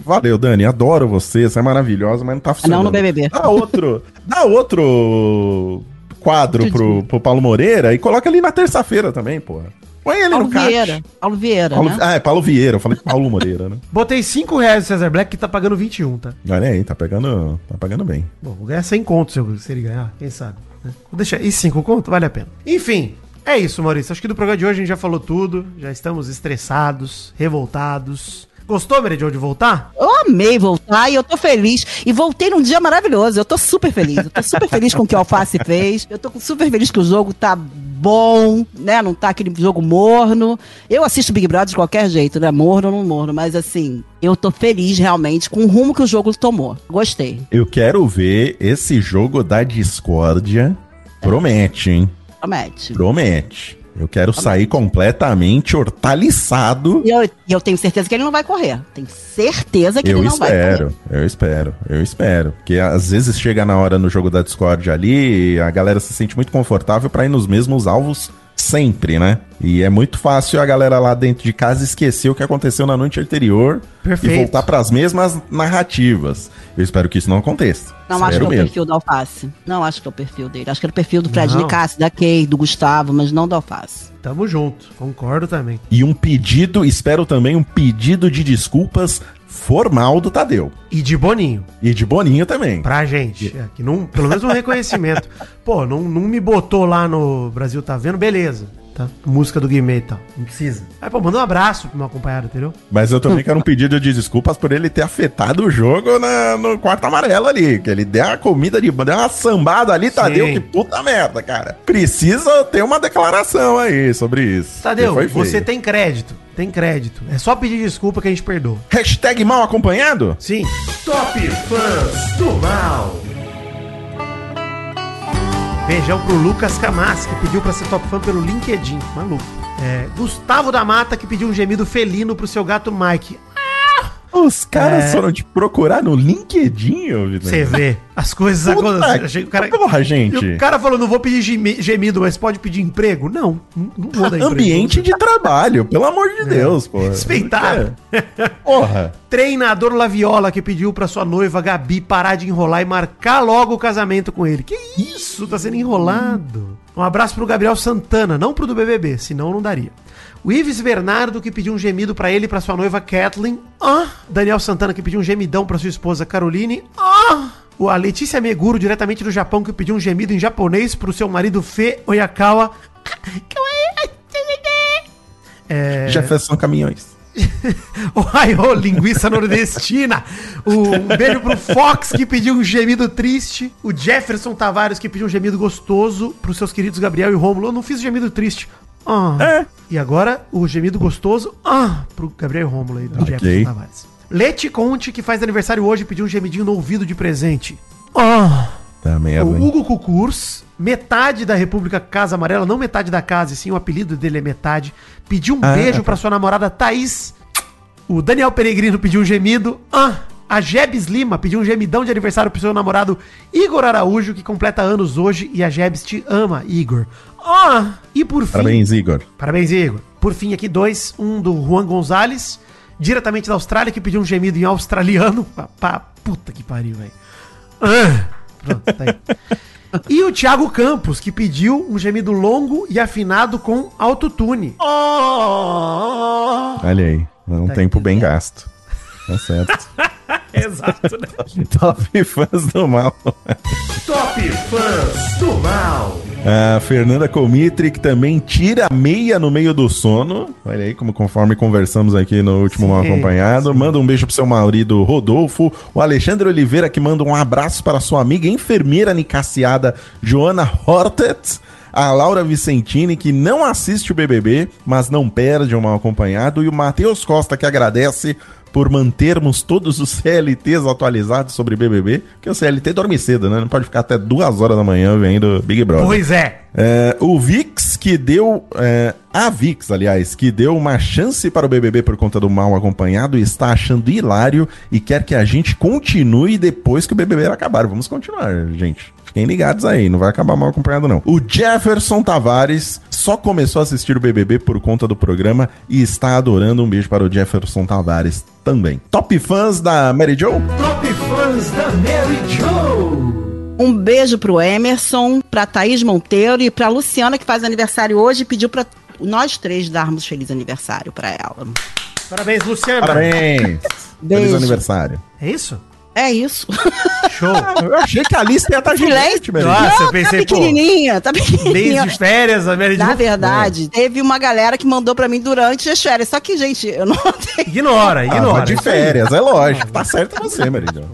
Valeu, Dani. Adoro você. Você é maravilhosa, mas não tá funcionando. não no BBB. Dá outro. dá outro quadro pro, pro Paulo Moreira e coloca ali na terça-feira também, porra. Põe ele Paulo no caixa. Vieira. Paulo Vieira, Paulo, né? Ah, é Paulo Vieira. Eu falei Paulo Moreira, né? Botei 5 reais no Cesar Black que tá pagando 21, tá? Olha aí, tá pegando, tá pegando bem. Bom, vou ganhar 100 contos se ele ganhar, quem sabe. Né? Vou deixar. E 5 contos? Vale a pena. Enfim, é isso, Maurício. Acho que do programa de hoje a gente já falou tudo. Já estamos estressados, revoltados. Gostou, Meridion, de voltar? Eu amei voltar e eu tô feliz. E voltei num dia maravilhoso. Eu tô super feliz. Eu tô super feliz com o que o Alface fez. Eu tô super feliz que o jogo tá bom, né? Não tá aquele jogo morno. Eu assisto Big Brother de qualquer jeito, né? Morno ou não morno. Mas assim, eu tô feliz realmente com o rumo que o jogo tomou. Gostei. Eu quero ver esse jogo da discórdia. Promete, hein? Promete. Promete. Eu quero sair completamente hortaliçado. E eu, eu tenho certeza que ele não vai correr. Tenho certeza que Eu ele não vai correr. espero, eu espero, eu espero. Porque às vezes chega na hora no jogo da Discord ali, a galera se sente muito confortável pra ir nos mesmos alvos sempre, né? E é muito fácil a galera lá dentro de casa esquecer o que aconteceu na noite anterior Perfeito. e voltar pras mesmas narrativas. Eu espero que isso não aconteça. Não acho que é Espero o mesmo. perfil do Alface. Não acho que é o perfil dele. Acho que é o perfil do Fred. Nicasse, da Kay, do Gustavo, mas não do Alface. Tamo junto. Concordo também. E um pedido, espero também um pedido de desculpas formal do Tadeu. E de Boninho. E de Boninho também. Pra gente. É, que não, pelo menos um reconhecimento. Pô, não, não me botou lá no Brasil Tá Vendo, beleza. Tá? Música do Guimê tal. Não precisa. Aí, pô, manda um abraço pro meu acompanhado, entendeu? Mas eu também quero um pedido de desculpas por ele ter afetado o jogo na- no quarto amarelo ali. Que ele deu uma comida de. deu uma sambada ali, Tadeu. Sim. Que puta merda, cara. Precisa ter uma declaração aí sobre isso. Tadeu, você tem crédito. Tem crédito. É só pedir desculpa que a gente perdoa. Hashtag mal acompanhado? Sim. Top Fãs do Mal. Beijão pro Lucas Camas, que pediu pra ser top fã pelo LinkedIn. Maluco. É, Gustavo da Mata, que pediu um gemido felino pro seu gato Mike. Os caras É. foram te procurar no LinkedIn, Vitor. Você vê. As coisas acontecem. o cara- porra, gente. E o cara falou, não vou pedir gemi- gemido, mas pode pedir emprego? Não, não vou dar emprego. Ambiente de trabalho, pelo amor de Deus, pô. Respeitar. Porra. Treinador Laviola que pediu pra sua noiva Gabi parar de enrolar e marcar logo o casamento com ele. Que isso? Tá sendo enrolado. Um abraço pro Gabriel Santana, não pro do BBB, senão não daria. O Ives Bernardo que pediu um gemido pra ele e pra sua noiva Kathleen. Ah, Daniel Santana que pediu um gemidão pra sua esposa Caroline. Ah, o- a Letícia Meguro diretamente do Japão que pediu um gemido em japonês pro seu marido Fê Oyakawa. É... Jefferson Caminhões. Ohio, linguiça nordestina. O- um beijo pro Fox, que pediu um gemido triste. O Jefferson Tavares, que pediu um gemido gostoso. Pros seus queridos Gabriel e Rômulo. Eu não fiz gemido triste. Ah. É. E agora, o gemido gostoso. Ah, pro Gabriel Rômulo aí, do Ok. Jefferson Tavares. Lete Conte, que faz aniversário hoje, pediu um gemidinho no ouvido de presente. Ah. Tá merda, o? Hugo Cucurs, metade da República Casa Amarela, não metade da casa, e sim o apelido dele é metade, pediu um Ah, beijo tá. pra sua namorada Thaís. O Daniel Peregrino pediu um gemido. Ah, a Jebs Lima pediu um gemidão de aniversário pro seu namorado Igor Araújo, que completa anos hoje, e a Jebs te ama, Igor. Ah, e por fim... Parabéns, Igor. Parabéns, Igor. Por fim, aqui dois. Um do Juan Gonzalez, diretamente da Austrália, que pediu um gemido em australiano. Pá, puta que pariu, velho. Ah, pronto, tá aí. E o Thiago Campos, que pediu um gemido longo e afinado com autotune. Olha aí. É um Tá tempo bem gasto. Tá certo. Exato, né? Top fãs do mal. Top Fãs do Mal. A Fernanda Comitri, que também tira a meia no meio do sono. Olha aí, como conforme conversamos aqui no último Sim, Mal Acompanhado. Manda um beijo pro seu marido Rodolfo. O Alexandre Oliveira, que manda um abraço para sua amiga enfermeira nicaciada Joana Hortet. A Laura Vicentini, que não assiste o BBB, mas não perde o Mal Acompanhado. E o Matheus Costa, que agradece por mantermos todos os CLTs atualizados sobre BBB. Porque o CLT dorme cedo, né? Não pode ficar até duas horas da manhã vendo Big Brother. Pois é. É, o VIX que deu. é, a VIX, aliás, que deu uma chance para o BBB por conta do mal acompanhado está achando hilário e quer que a gente continue depois que o BBB acabar. Vamos continuar, gente. Fiquem ligados aí, não vai acabar mal acompanhado, não. O Jefferson Tavares só começou a assistir o BBB por conta do programa e está adorando. Um beijo para o Jefferson Tavares também. Top fãs da Mary Jo? Top Fãs da Mary Jo. Um beijo pro Emerson, pra Thaís Monteiro e pra Luciana, que faz aniversário hoje, e pediu pra nós três darmos feliz aniversário pra ela. Parabéns, Luciano. Parabéns! Feliz Beijo. aniversário. É isso? É isso. Show. Eu achei que a lista ia estar gigante, Mary. Nossa, eu tá pensei, pô, pequenininha, tá mês pequenininha. de férias, a Mary Na verdade, teve uma galera que mandou pra mim durante as férias. Só que, gente, eu não tenho. Ignora, Ah, ignora. vai de férias, é lógico. Tá certo você, Maridão.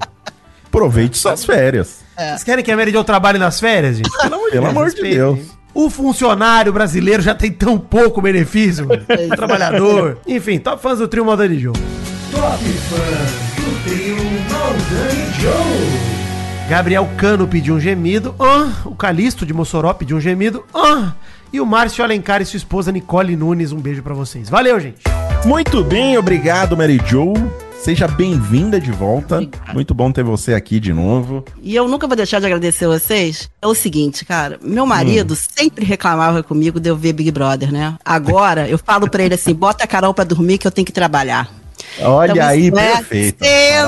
Aproveite suas férias. Vocês querem que a Mary Jo trabalhe nas férias, gente? Pelo amor Pelo amor de Deus. O funcionário brasileiro já tem tão pouco benefício, mano. o trabalhador. Enfim, top fãs do trio Maldani Joe. Top Fãs do Trio Joe. Gabriel Cano pediu um gemido. Ah, o Calixto de Mossoró pediu um gemido. Ah, e o Márcio Alencar e sua esposa Nicole Nunes. Um beijo pra vocês. Valeu, gente. Muito bem, obrigado, Mary Jo. Seja bem-vinda de volta. Muito bom ter você aqui de novo. E eu nunca vou deixar de agradecer vocês. É o seguinte, cara, meu marido Hum. sempre reclamava comigo de eu ver Big Brother, né? Agora eu falo pra ele assim: bota a Carol pra dormir que eu tenho que trabalhar. Olha Então, aí, é perfeito.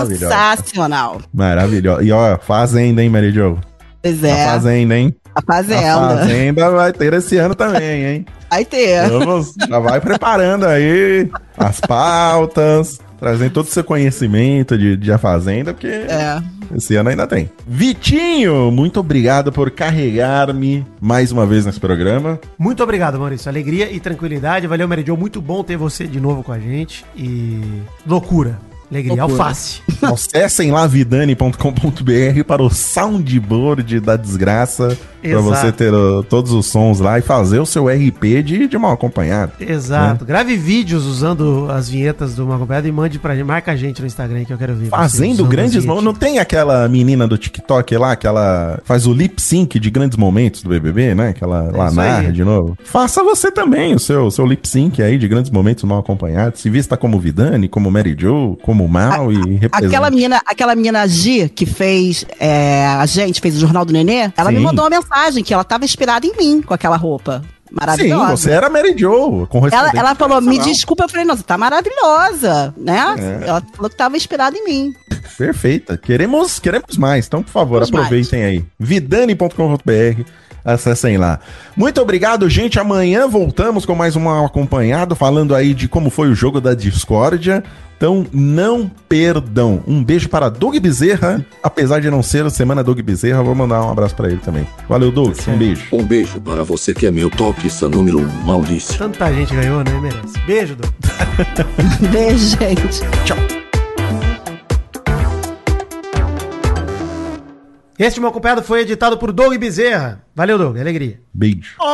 Sensacional. Maravilhosa. E ó, Fazenda, hein, Mary Jo? Pois A é, a, Fazenda, hein? A fazenda. Fazenda vai ter esse ano também, hein? Vai ter. Vamos, já vai preparando aí as pautas, trazendo todo o seu conhecimento de, de A Fazenda, porque É. esse ano ainda tem. Vitinho, muito obrigado por carregar-me mais uma vez nesse programa. Muito obrigado, Maurício. Alegria e tranquilidade. Valeu, Jo. Muito bom ter você de novo com a gente. E loucura. Alegria. Loucura. Alface. Acessem lá vidani.com.br para o soundboard da desgraça, para você ter uh, todos os sons lá e fazer o seu RP de, de mal acompanhado. Exato. Grave vídeos usando as vinhetas do Macompeado e mande pra gente. Marca a gente no Instagram que eu quero ver. Fazendo grandes momentos. Não tem aquela menina do TikTok lá que ela faz o lip sync de grandes momentos do BBB, né? Que ela lá É isso narra de novo. Faça você também o seu, seu lip sync aí de grandes momentos mal acompanhados. Se vista como Vidani, como Mary Jo, como Mal e represente. Aquela menina, aquela menina G que fez é, a gente, fez o Jornal do Nenê, ela me Sim. mandou uma mensagem que ela tava inspirada em mim com aquela roupa. Sim, Maravilhosa. você era Mary Jo, com Ela, ela falou, me desculpa, eu falei, você tá maravilhosa, né? É. Ela falou que tava inspirada em mim. Perfeita. Queremos, queremos mais. Então, por favor, Queremos aproveitem aí. vidani.com.br. Acessem lá. Muito obrigado, gente. Amanhã voltamos com mais um acompanhado, falando aí de como foi o jogo da discórdia. Então, não perdam. Um beijo para Doug Bezerra. Apesar de não ser a semana Doug Bezerra, vou mandar um abraço para ele também. Valeu, Doug. Um beijo. Um beijo para você que é meu top fã número 1, Maurício. Tanta gente ganhou, né? Merece. Beijo, Dô. Beijo, gente. Este meu acompanhado foi editado por Doug Bezerra. Valeu, Doug. Alegria. Beijo. Oh,